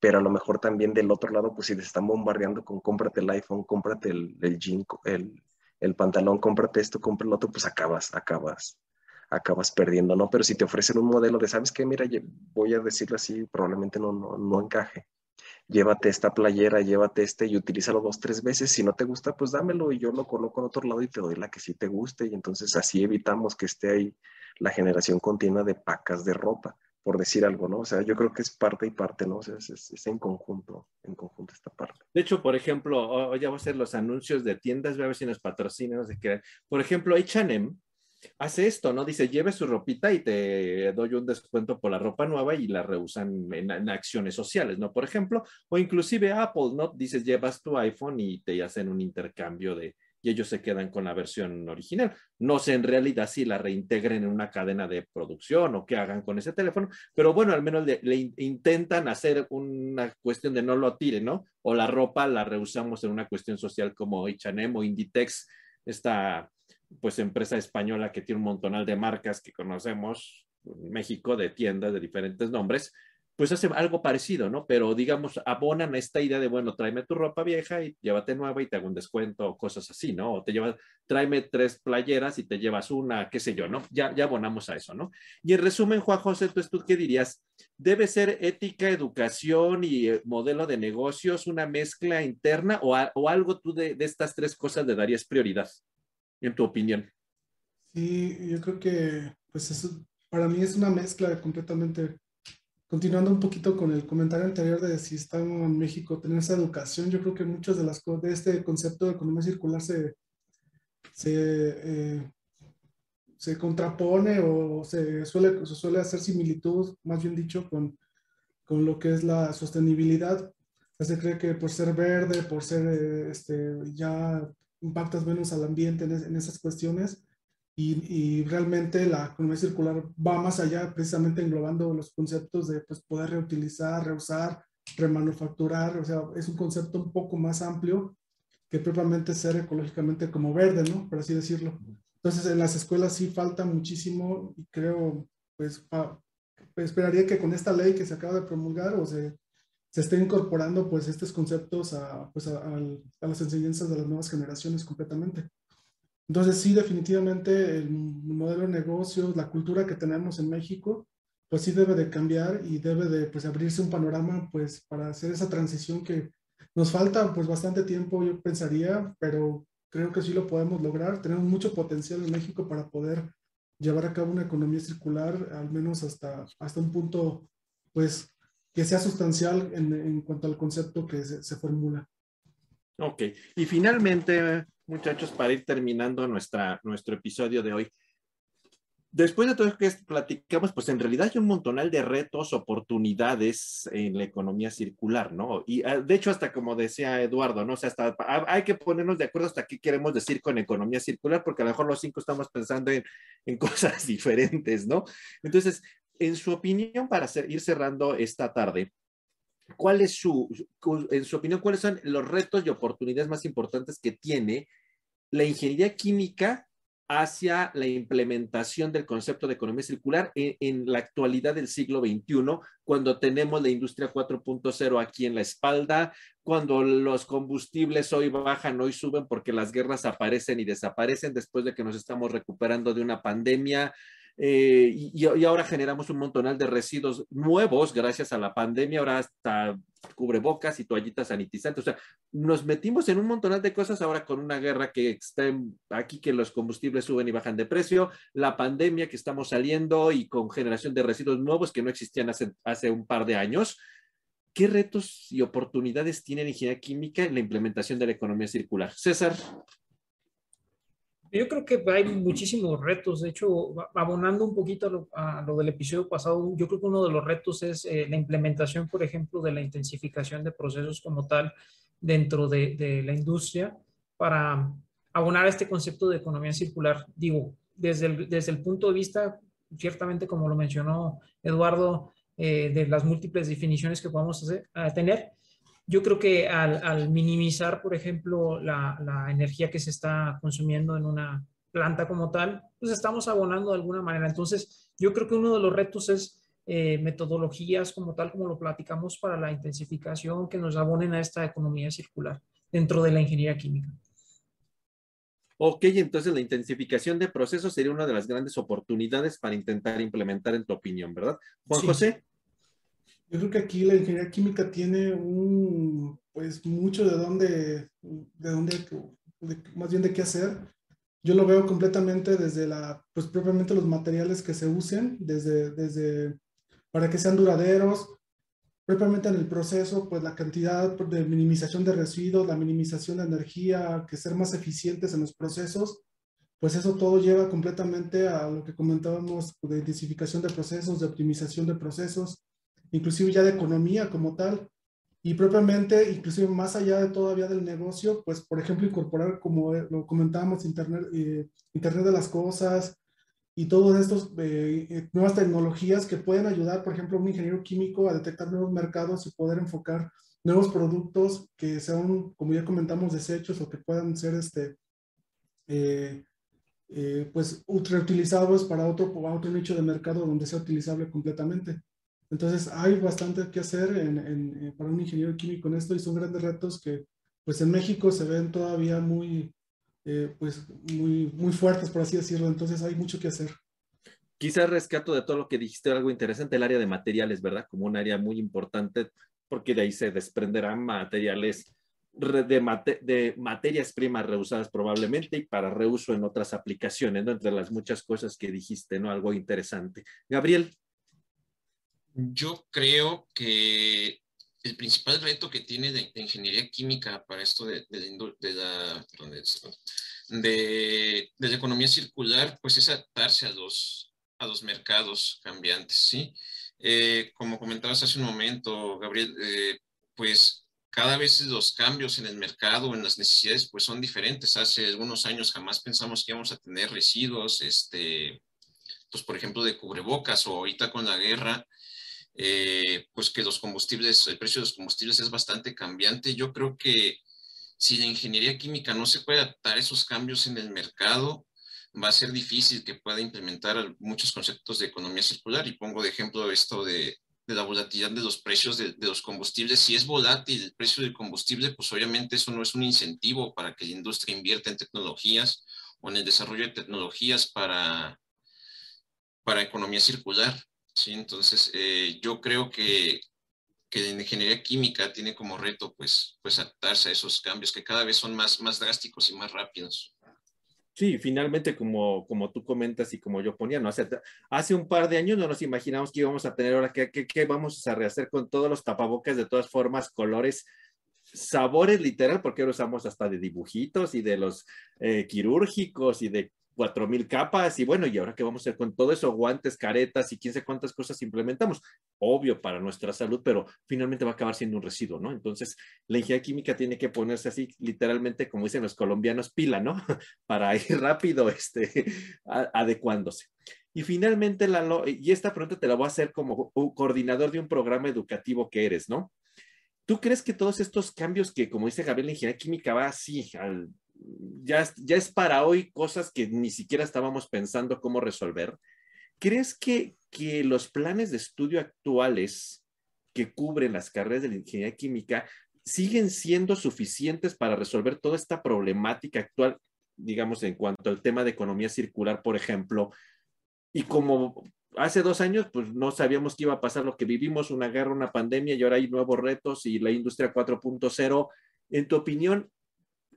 pero a lo mejor también del otro lado, pues si te están bombardeando con cómprate el iPhone, cómprate el, el jean, el, el pantalón, cómprate esto, compra el otro, pues acabas, acabas, acabas perdiendo, ¿no? Pero si te ofrecen un modelo de, ¿sabes qué? Mira, voy a decirlo así, probablemente no, no, no encaje llévate esta playera, llévate este y utilízalo dos, tres veces. Si no te gusta, pues dámelo y yo lo coloco en otro lado y te doy la que sí te guste. Y entonces así evitamos que esté ahí la generación continua de pacas de ropa, por decir algo, ¿no? O sea, yo creo que es parte y parte, ¿no? O sea, es, es, en conjunto, en conjunto esta parte. De hecho, por ejemplo, hoy ya a hacer los anuncios de tiendas, voy a ver si nos patrocinan, no sé qué. Por ejemplo, H&M hace esto, ¿no? Dice, lleve su ropita y te doy un descuento por la ropa nueva y la reusan en, acciones sociales, ¿no? Por ejemplo, o inclusive Apple, ¿no? Dices, llevas tu iPhone y te hacen un intercambio de, y ellos se quedan con la versión original. No sé en realidad si la reintegren en una cadena de producción o qué hagan con ese teléfono, pero bueno, al menos le, le intentan hacer una cuestión de no lo tiren, ¿no? O la ropa la reusamos en una cuestión social como H&M o Inditex, esta pues empresa española que tiene un montonal de marcas que conocemos en México de tiendas de diferentes nombres, pues hace algo parecido, ¿no? Pero digamos, abonan esta idea de, bueno, tráeme tu ropa vieja y llévate nueva y te hago un descuento o cosas así, ¿no? O te llevas, tráeme tres playeras y te llevas una, qué sé yo, ¿no? Ya, ya abonamos a eso, ¿no? Y en resumen, Juan José, ¿tú, tú qué dirías? ¿Debe ser ética, educación y eh, modelo de negocios una mezcla interna o, o algo tú de, de estas tres cosas le darías prioridad? En tu opinión? Sí, yo creo que pues eso para mí es una mezcla completamente. Continuando un poquito con el comentario anterior de si estamos en México, tener esa educación, yo creo que muchas de las de este concepto de economía circular se, se, eh, se contrapone o se suele, se suele hacer similitud, más bien dicho, con, con lo que es la sostenibilidad. Se cree que por ser verde, por ser eh, este, ya impactas menos al ambiente en, en esas cuestiones y, y, realmente la economía circular va más allá, precisamente englobando los conceptos de pues, poder reutilizar, reusar, remanufacturar, o sea, es un concepto un poco más amplio que propiamente ser ecológicamente como verde, ¿no? Por así decirlo. Entonces, en las escuelas sí falta muchísimo y creo, pues, pa, esperaría que con esta ley que se acaba de promulgar o se se esté incorporando pues estos conceptos a, pues, a, a, las enseñanzas de las nuevas generaciones completamente. Entonces, sí, definitivamente el modelo de negocios, la cultura que tenemos en México, pues sí debe de cambiar y debe de pues, abrirse un panorama pues para hacer esa transición que nos falta pues bastante tiempo, yo pensaría, pero creo que sí lo podemos lograr. Tenemos mucho potencial en México para poder llevar a cabo una economía circular, al menos hasta, hasta un punto pues que sea sustancial en, cuanto al concepto que se, se formula. Ok, y finalmente, muchachos, para ir terminando nuestra, nuestro episodio de hoy, después de todo lo que platicamos, pues en realidad hay un montonal de retos, oportunidades en la economía circular, ¿no? Y ah, de hecho, hasta como decía Eduardo, ¿no? O sea, hasta hay que ponernos de acuerdo hasta qué queremos decir con economía circular, porque a lo mejor los cinco estamos pensando en, en cosas diferentes, ¿no? Entonces, en su opinión, para ir cerrando esta tarde, ¿cuál es su, en su opinión, cuáles son los retos y oportunidades más importantes que tiene la ingeniería química hacia la implementación del concepto de economía circular en, la actualidad del siglo XXI, cuando tenemos la industria 4.0 aquí en la espalda, cuando los combustibles hoy bajan, hoy suben porque las guerras aparecen y desaparecen después de que nos estamos recuperando de una pandemia, eh, y, y, ahora generamos un montonal de residuos nuevos gracias a la pandemia, ahora hasta cubrebocas y toallitas sanitizantes. O sea, nos metimos en un montonal de cosas ahora con una guerra que está aquí, que los combustibles suben y bajan de precio, la pandemia que estamos saliendo y con generación de residuos nuevos que no existían hace, hace un par de años. ¿Qué retos y oportunidades tiene la ingeniería química en la implementación de la economía circular? César. Yo creo que hay muchísimos retos. De hecho, abonando un poquito a lo, del episodio pasado, yo creo que uno de los retos es eh, la implementación, por ejemplo, de la intensificación de procesos como tal dentro de, la industria para abonar este concepto de economía circular. Digo, desde el, desde el punto de vista, ciertamente, como lo mencionó Eduardo, eh, de las múltiples definiciones que podemos hacer, tener, yo creo que al, minimizar, por ejemplo, la, energía que se está consumiendo en una planta como tal, pues estamos abonando de alguna manera. Entonces, yo creo que uno de los retos es eh, metodologías como tal, como lo platicamos, para la intensificación que nos abonen a esta economía circular dentro de la ingeniería química. Ok, entonces la intensificación de procesos sería una de las grandes oportunidades para intentar implementar en tu opinión, ¿verdad? Juan José. Yo creo que aquí la ingeniería química tiene un, pues mucho de dónde, de dónde, más bien de qué hacer. Yo lo veo completamente desde la, pues propiamente los materiales que se usen, desde, desde, para que sean duraderos, propiamente en el proceso, pues la cantidad de minimización de residuos, la minimización de energía, que ser más eficientes en los procesos, pues eso todo lleva completamente a lo que comentábamos de intensificación de procesos, de optimización de procesos, inclusive ya de economía como tal, y propiamente, inclusive más allá de todavía del negocio, pues por ejemplo incorporar, como lo comentábamos, Internet, eh, Internet de las Cosas y todas estas eh, eh, nuevas tecnologías que pueden ayudar, por ejemplo, a un ingeniero químico a detectar nuevos mercados y poder enfocar nuevos productos que sean, como ya comentamos, desechos o que puedan ser este, pues reutilizados para otro, para otro nicho de mercado donde sea utilizable completamente. Entonces hay bastante que hacer en, para un ingeniero químico en esto y son grandes retos que pues en México se ven todavía muy, eh, pues muy, muy fuertes, por así decirlo. Entonces hay mucho que hacer. Quizás rescato de todo lo que dijiste algo interesante, el área de materiales, ¿verdad? Como un área muy importante, porque de ahí se desprenderán materiales de, de, materias primas reusadas probablemente y para reuso en otras aplicaciones, ¿no? Entre las muchas cosas que dijiste, ¿no? Algo interesante. Gabriel. Yo creo que el principal reto que tiene de, ingeniería química para esto de, la, de, la economía circular, pues es adaptarse a los, a los mercados cambiantes, ¿sí? Eh, como comentabas hace un momento, Gabriel, eh, pues cada vez los cambios en el mercado, en las necesidades, pues son diferentes. Hace algunos años jamás pensamos que íbamos a tener residuos, este, pues por ejemplo, de cubrebocas o ahorita con la guerra, eh, pues que los combustibles, el precio de los combustibles es bastante cambiante. Yo creo que si la ingeniería química no se puede adaptar a esos cambios en el mercado, va a ser difícil que pueda implementar muchos conceptos de economía circular. Y pongo de ejemplo esto de, la volatilidad de los precios de, de, los combustibles. Si es volátil el precio del combustible, pues obviamente eso no es un incentivo para que la industria invierta en tecnologías o en el desarrollo de tecnologías para, para economía circular. ¿Sí? Entonces, eh, yo creo que, que la ingeniería química tiene como reto pues, pues adaptarse a esos cambios que cada vez son más, más drásticos y más rápidos. Sí, finalmente, como, como tú comentas y como yo ponía, ¿no? hace un par de años no nos imaginamos que íbamos a tener ahora, que, que, vamos a rehacer con todos los tapabocas de todas formas, colores, sabores literal, porque ahora usamos hasta de dibujitos y de los eh, quirúrgicos y de cuatro mil capas y bueno, y ahora qué vamos a hacer con todo eso, guantes, caretas y quién sé cuántas cosas implementamos. Obvio para nuestra salud, pero finalmente va a acabar siendo un residuo, ¿no? Entonces, la ingeniería química tiene que ponerse así, literalmente, como dicen los colombianos, pila, ¿no? para ir rápido, este, adecuándose. Y finalmente, la, y esta pregunta te la voy a hacer como coordinador de un programa educativo que eres, ¿no? ¿Tú crees que todos estos cambios que, como dice Gabriel, la ingeniería química va así, al, ya, es para hoy cosas que ni siquiera estábamos pensando cómo resolver? ¿Crees que, que los planes de estudio actuales que cubren las carreras de la ingeniería química siguen siendo suficientes para resolver toda esta problemática actual, digamos, en cuanto al tema de economía circular, por ejemplo? Y como hace dos años, pues no sabíamos qué iba a pasar lo que vivimos, una guerra, una pandemia, y ahora hay nuevos retos y la industria 4.0. En tu opinión,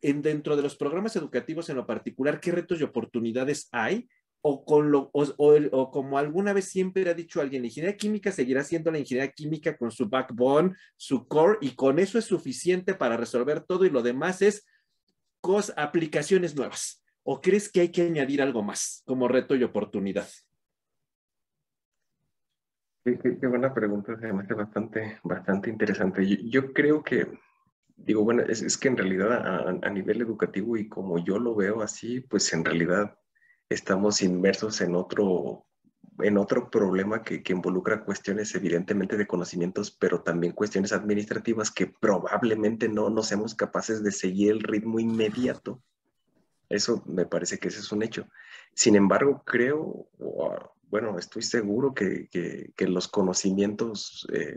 en, dentro de los programas educativos en lo particular, ¿qué retos y oportunidades hay? O, con lo, o, como alguna vez siempre ha dicho alguien, la ingeniería química seguirá siendo la ingeniería química con su backbone, su core, y con eso es suficiente para resolver todo y lo demás es cos, aplicaciones nuevas. ¿O crees que hay que añadir algo más como reto y oportunidad? Qué, buena pregunta, se me hace bastante, bastante interesante. Yo, creo que, digo, bueno, es, que en realidad a, nivel educativo y como yo lo veo así, pues en realidad estamos inmersos en otro, en otro problema que, que involucra cuestiones evidentemente de conocimientos, pero también cuestiones administrativas que probablemente no, no seamos capaces de seguir el ritmo inmediato. Eso me parece que ese es un hecho. Sin embargo, creo, bueno, estoy seguro que, los conocimientos eh,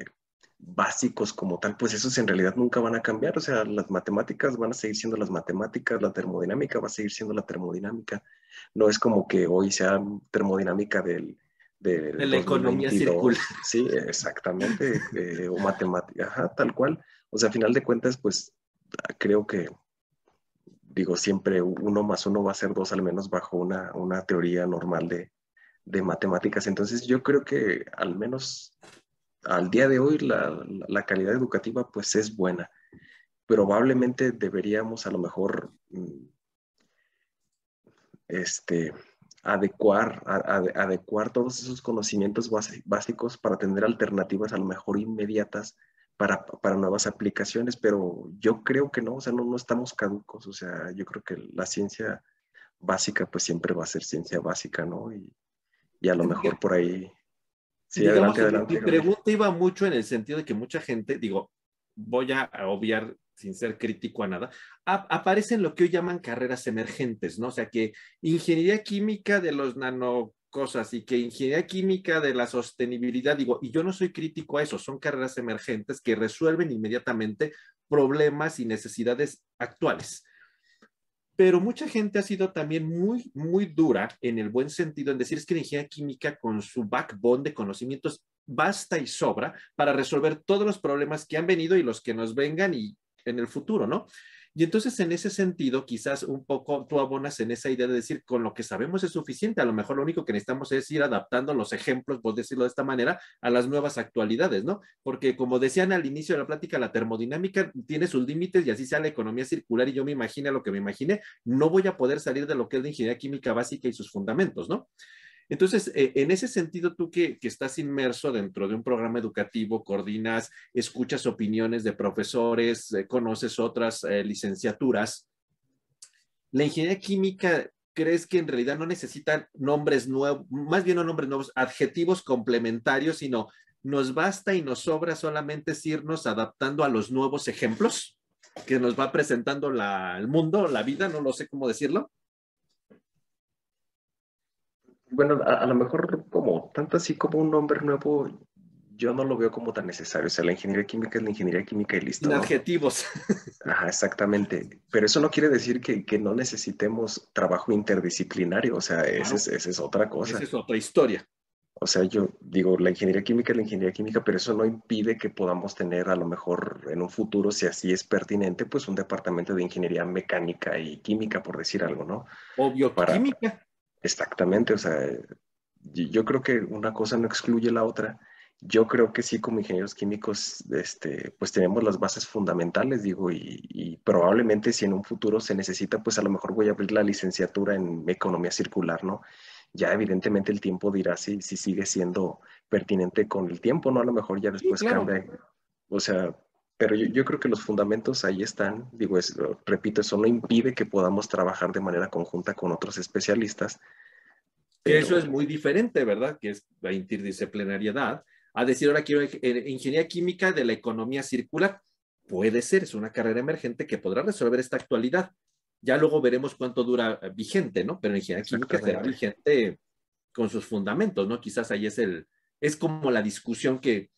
básicos como tal, pues esos en realidad nunca van a cambiar. O sea, las matemáticas van a seguir siendo las matemáticas, la termodinámica va a seguir siendo la termodinámica. No es como que hoy sea termodinámica del... De, la economía circular. Sí, exactamente. Eh, o matemática, ajá, tal cual. O sea, a final de cuentas, pues creo que, digo, siempre uno más uno va a ser dos, al menos bajo una, una teoría normal de, de matemáticas. Entonces yo creo que al menos al día de hoy la, calidad educativa pues es buena. Probablemente deberíamos a lo mejor mm, este, adecuar, adecuar todos esos conocimientos básicos para tener alternativas a lo mejor inmediatas para, nuevas aplicaciones, pero yo creo que no, o sea, no, no estamos caducos, o sea, yo creo que la ciencia básica pues siempre va a ser ciencia básica, ¿no? Y, y a lo mejor por ahí. Sí, adelante, adelante. Mi pregunta iba mucho en el sentido de que mucha gente, digo, voy a obviar sin ser crítico a nada, aparecen lo que hoy llaman carreras emergentes, ¿no? O sea, que ingeniería química de los nanocosas y que ingeniería química de la sostenibilidad, digo, y yo no soy crítico a eso, son carreras emergentes que resuelven inmediatamente problemas y necesidades actuales pero mucha gente ha sido también muy, muy dura en el buen sentido en decir es que la ingeniería química con su backbone de conocimientos basta y sobra para resolver todos los problemas que han venido y los que nos vengan y en el futuro, ¿no? Y entonces, en ese sentido, quizás un poco tú abonas en esa idea de decir, con lo que sabemos es suficiente, a lo mejor lo único que necesitamos es ir adaptando los ejemplos, por decirlo de esta manera, a las nuevas actualidades, ¿no? Porque como decían al inicio de la plática, la termodinámica tiene sus límites y así sea la economía circular y yo me imagino lo que me imaginé, no voy a poder salir de lo que es la ingeniería química básica y sus fundamentos, ¿no? Entonces, eh, en ese sentido, tú que, estás inmerso dentro de un programa educativo, coordinas, escuchas opiniones de profesores, eh, conoces otras eh, licenciaturas, la ingeniería química, ¿crees que en realidad no necesita nombres nuevos, más bien no nombres nuevos, adjetivos complementarios, sino nos basta y nos sobra solamente irnos adaptando a los nuevos ejemplos que nos va presentando el mundo, la vida, no lo sé cómo decirlo? Bueno, a, lo mejor como tanto así como un nombre nuevo, yo no lo veo como tan necesario. O sea, la ingeniería química es la ingeniería química y listo. ¿no? adjetivos. Ajá, exactamente. Pero eso no quiere decir que, que no necesitemos trabajo interdisciplinario. O sea, esa es, esa es otra cosa. Esa es otra historia. O sea, yo digo, la ingeniería química es la ingeniería química, pero eso no impide que podamos tener a lo mejor en un futuro, si así es pertinente, pues un departamento de ingeniería mecánica y química, por decir algo, ¿no? O bioquímica. Exactamente, o sea, yo creo que una cosa no excluye la otra. Yo creo que sí, como ingenieros químicos, este, pues tenemos las bases fundamentales, digo, y, y, probablemente si en un futuro se necesita, pues a lo mejor voy a abrir la licenciatura en economía circular, ¿no? ya evidentemente el tiempo dirá si, si sigue siendo pertinente con el tiempo, ¿no? A lo mejor ya después cambia. O sea, pero yo, creo que los fundamentos ahí están. Digo, es, repito, eso no impide que podamos trabajar de manera conjunta con otros especialistas. Eso es muy diferente, ¿verdad? Que es la interdisciplinariedad. A decir, ahora quiero ingeniería química de la economía circular. Puede ser, es una carrera emergente que podrá resolver esta actualidad. Ya luego veremos cuánto dura eh, vigente, ¿no? Pero en ingeniería química será vigente con sus fundamentos, ¿no? Quizás ahí es el, es como la discusión que,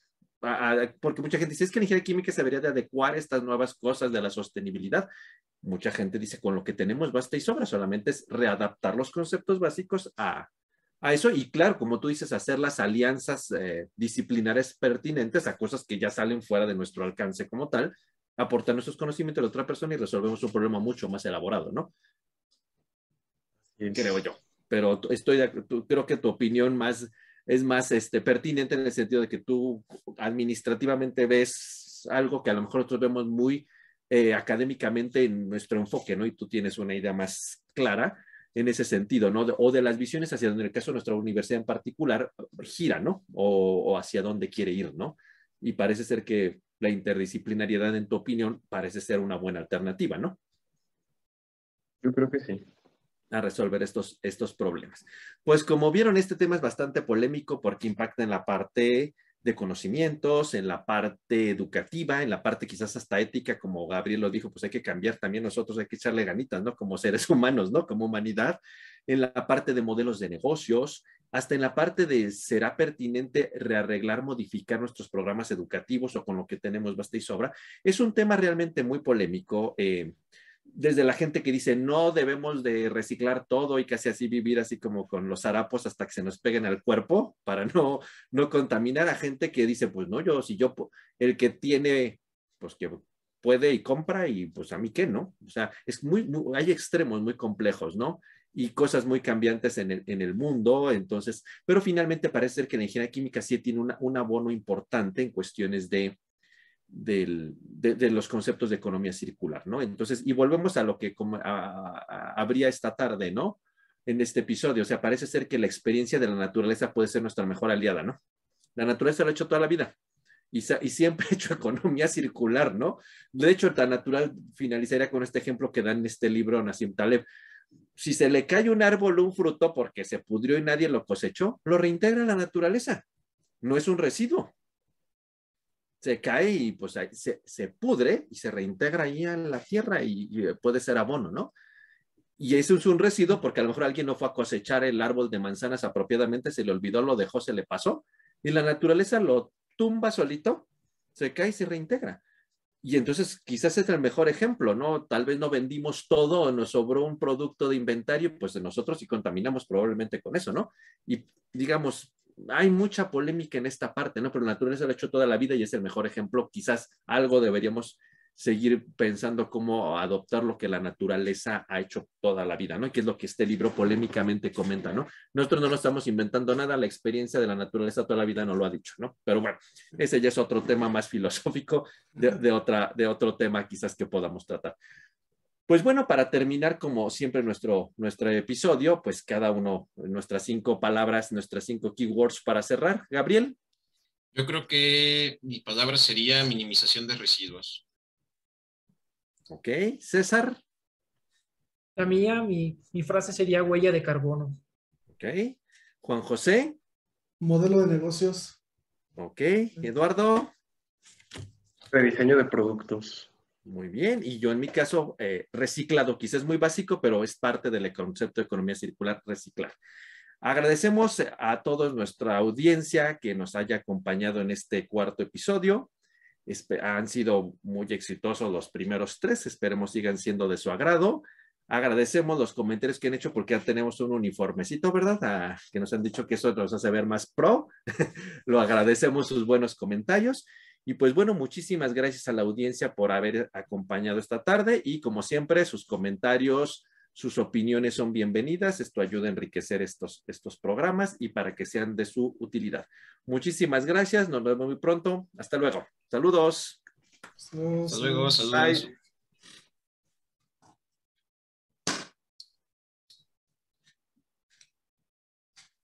porque mucha gente dice, es que la ingeniería química se debería de adecuar estas nuevas cosas de la sostenibilidad. Mucha gente dice, con lo que tenemos basta y sobra, solamente es readaptar los conceptos básicos a, a eso y claro, como tú dices, hacer las alianzas eh, disciplinares pertinentes a cosas que ya salen fuera de nuestro alcance como tal, aportar nuestros conocimientos a la otra persona y resolvemos un problema mucho más elaborado, ¿no? Creo yo. Pero estoy, creo que tu opinión más, es más este, pertinente en el sentido de que tú administrativamente ves algo que a lo mejor nosotros vemos muy eh, académicamente en nuestro enfoque, ¿no? Y tú tienes una idea más clara en ese sentido, ¿no? o de las visiones hacia donde, en el caso de nuestra universidad en particular, gira, ¿no? O, o hacia dónde quiere ir, ¿no? Y parece ser que la interdisciplinariedad, en tu opinión, parece ser una buena alternativa, ¿no? Yo creo que sí. A resolver estos, estos problemas. Pues como vieron, este tema es bastante polémico porque impacta en la parte de conocimientos, en la parte educativa, en la parte quizás hasta ética, como Gabriel lo dijo, pues hay que cambiar también nosotros, hay que echarle ganitas, ¿no? Como seres humanos, ¿no? Como humanidad, en la parte de modelos de negocios, hasta en la parte de será pertinente rearreglar, modificar nuestros programas educativos o con lo que tenemos basta y sobra, es un tema realmente muy polémico. Eh, desde la gente que dice no debemos de reciclar todo y casi así vivir así como con los harapos hasta que se nos peguen al cuerpo para no, no contaminar a gente que dice pues no, yo si yo, el que tiene, pues que puede y compra y pues a mí qué, ¿no? O sea, es muy hay extremos muy complejos, ¿no? y cosas muy cambiantes en el, en el, mundo. Entonces, pero finalmente parece ser que la ingeniería química sí tiene un abono importante en cuestiones de, de, los conceptos de economía circular, ¿no? Entonces, y volvemos a lo que como, habría esta tarde, ¿no? En este episodio, o sea, parece ser que la experiencia de la naturaleza puede ser nuestra mejor aliada, ¿no? La naturaleza lo ha hecho toda la vida. Y, siempre ha hecho economía circular, ¿no? De hecho, tan natural finalizaría con este ejemplo que da en este libro Nassim Taleb si se le cae un árbol un fruto porque se pudrió y nadie lo cosechó, lo reintegra la naturaleza. No es un residuo. Se cae y pues se, pudre y se reintegra ahí a la tierra y, puede ser abono, ¿no? Y eso es un residuo porque a lo mejor alguien no fue a cosechar el árbol de manzanas apropiadamente, se le olvidó, lo dejó, se le pasó y la naturaleza lo tumba solito, se cae y se reintegra. Y entonces quizás es el mejor ejemplo, ¿no? Tal vez no vendimos todo, nos sobró un producto de inventario, pues de nosotros y contaminamos probablemente con eso, ¿no? Y digamos, hay mucha polémica en esta parte, ¿no? Pero la naturaleza lo ha hecho toda la vida y es el mejor ejemplo. Quizás algo deberíamos seguir pensando cómo adoptar lo que la naturaleza ha hecho toda la vida, ¿no? Que es lo que este libro polémicamente comenta, ¿no? Nosotros no nos estamos inventando nada, la experiencia de la naturaleza toda la vida no lo ha dicho, ¿no? Pero bueno, ese ya es otro tema más filosófico de, otra, de otro tema quizás que podamos tratar. Pues bueno, para terminar, como siempre, nuestro, nuestro episodio, pues cada uno, nuestras cinco palabras, nuestras cinco keywords para cerrar. Gabriel. Yo creo que mi palabra sería minimización de residuos. Ok, César. La mía, mi, frase sería huella de carbono. Ok. Juan José. Modelo de negocios. Ok. Eduardo. Rediseño de productos. Muy bien. Y yo en mi caso, eh, reciclado, quizás es muy básico, pero es parte del concepto de economía circular, reciclar. Agradecemos a toda nuestra audiencia que nos haya acompañado en este cuarto episodio. Han sido muy exitosos los primeros tres, esperemos sigan siendo de su agrado. Agradecemos los comentarios que han hecho porque ya tenemos un uniformecito, ¿verdad? Ah, que nos han dicho que eso nos hace ver más pro. Lo agradecemos sus buenos comentarios. Y pues bueno, muchísimas gracias a la audiencia por haber acompañado esta tarde y como siempre, sus comentarios, sus opiniones son bienvenidas. Esto ayuda a enriquecer estos, estos programas y para que sean de su utilidad. Muchísimas gracias. Nos vemos muy pronto. Hasta luego. Saludos. Hasta luego. Saludos.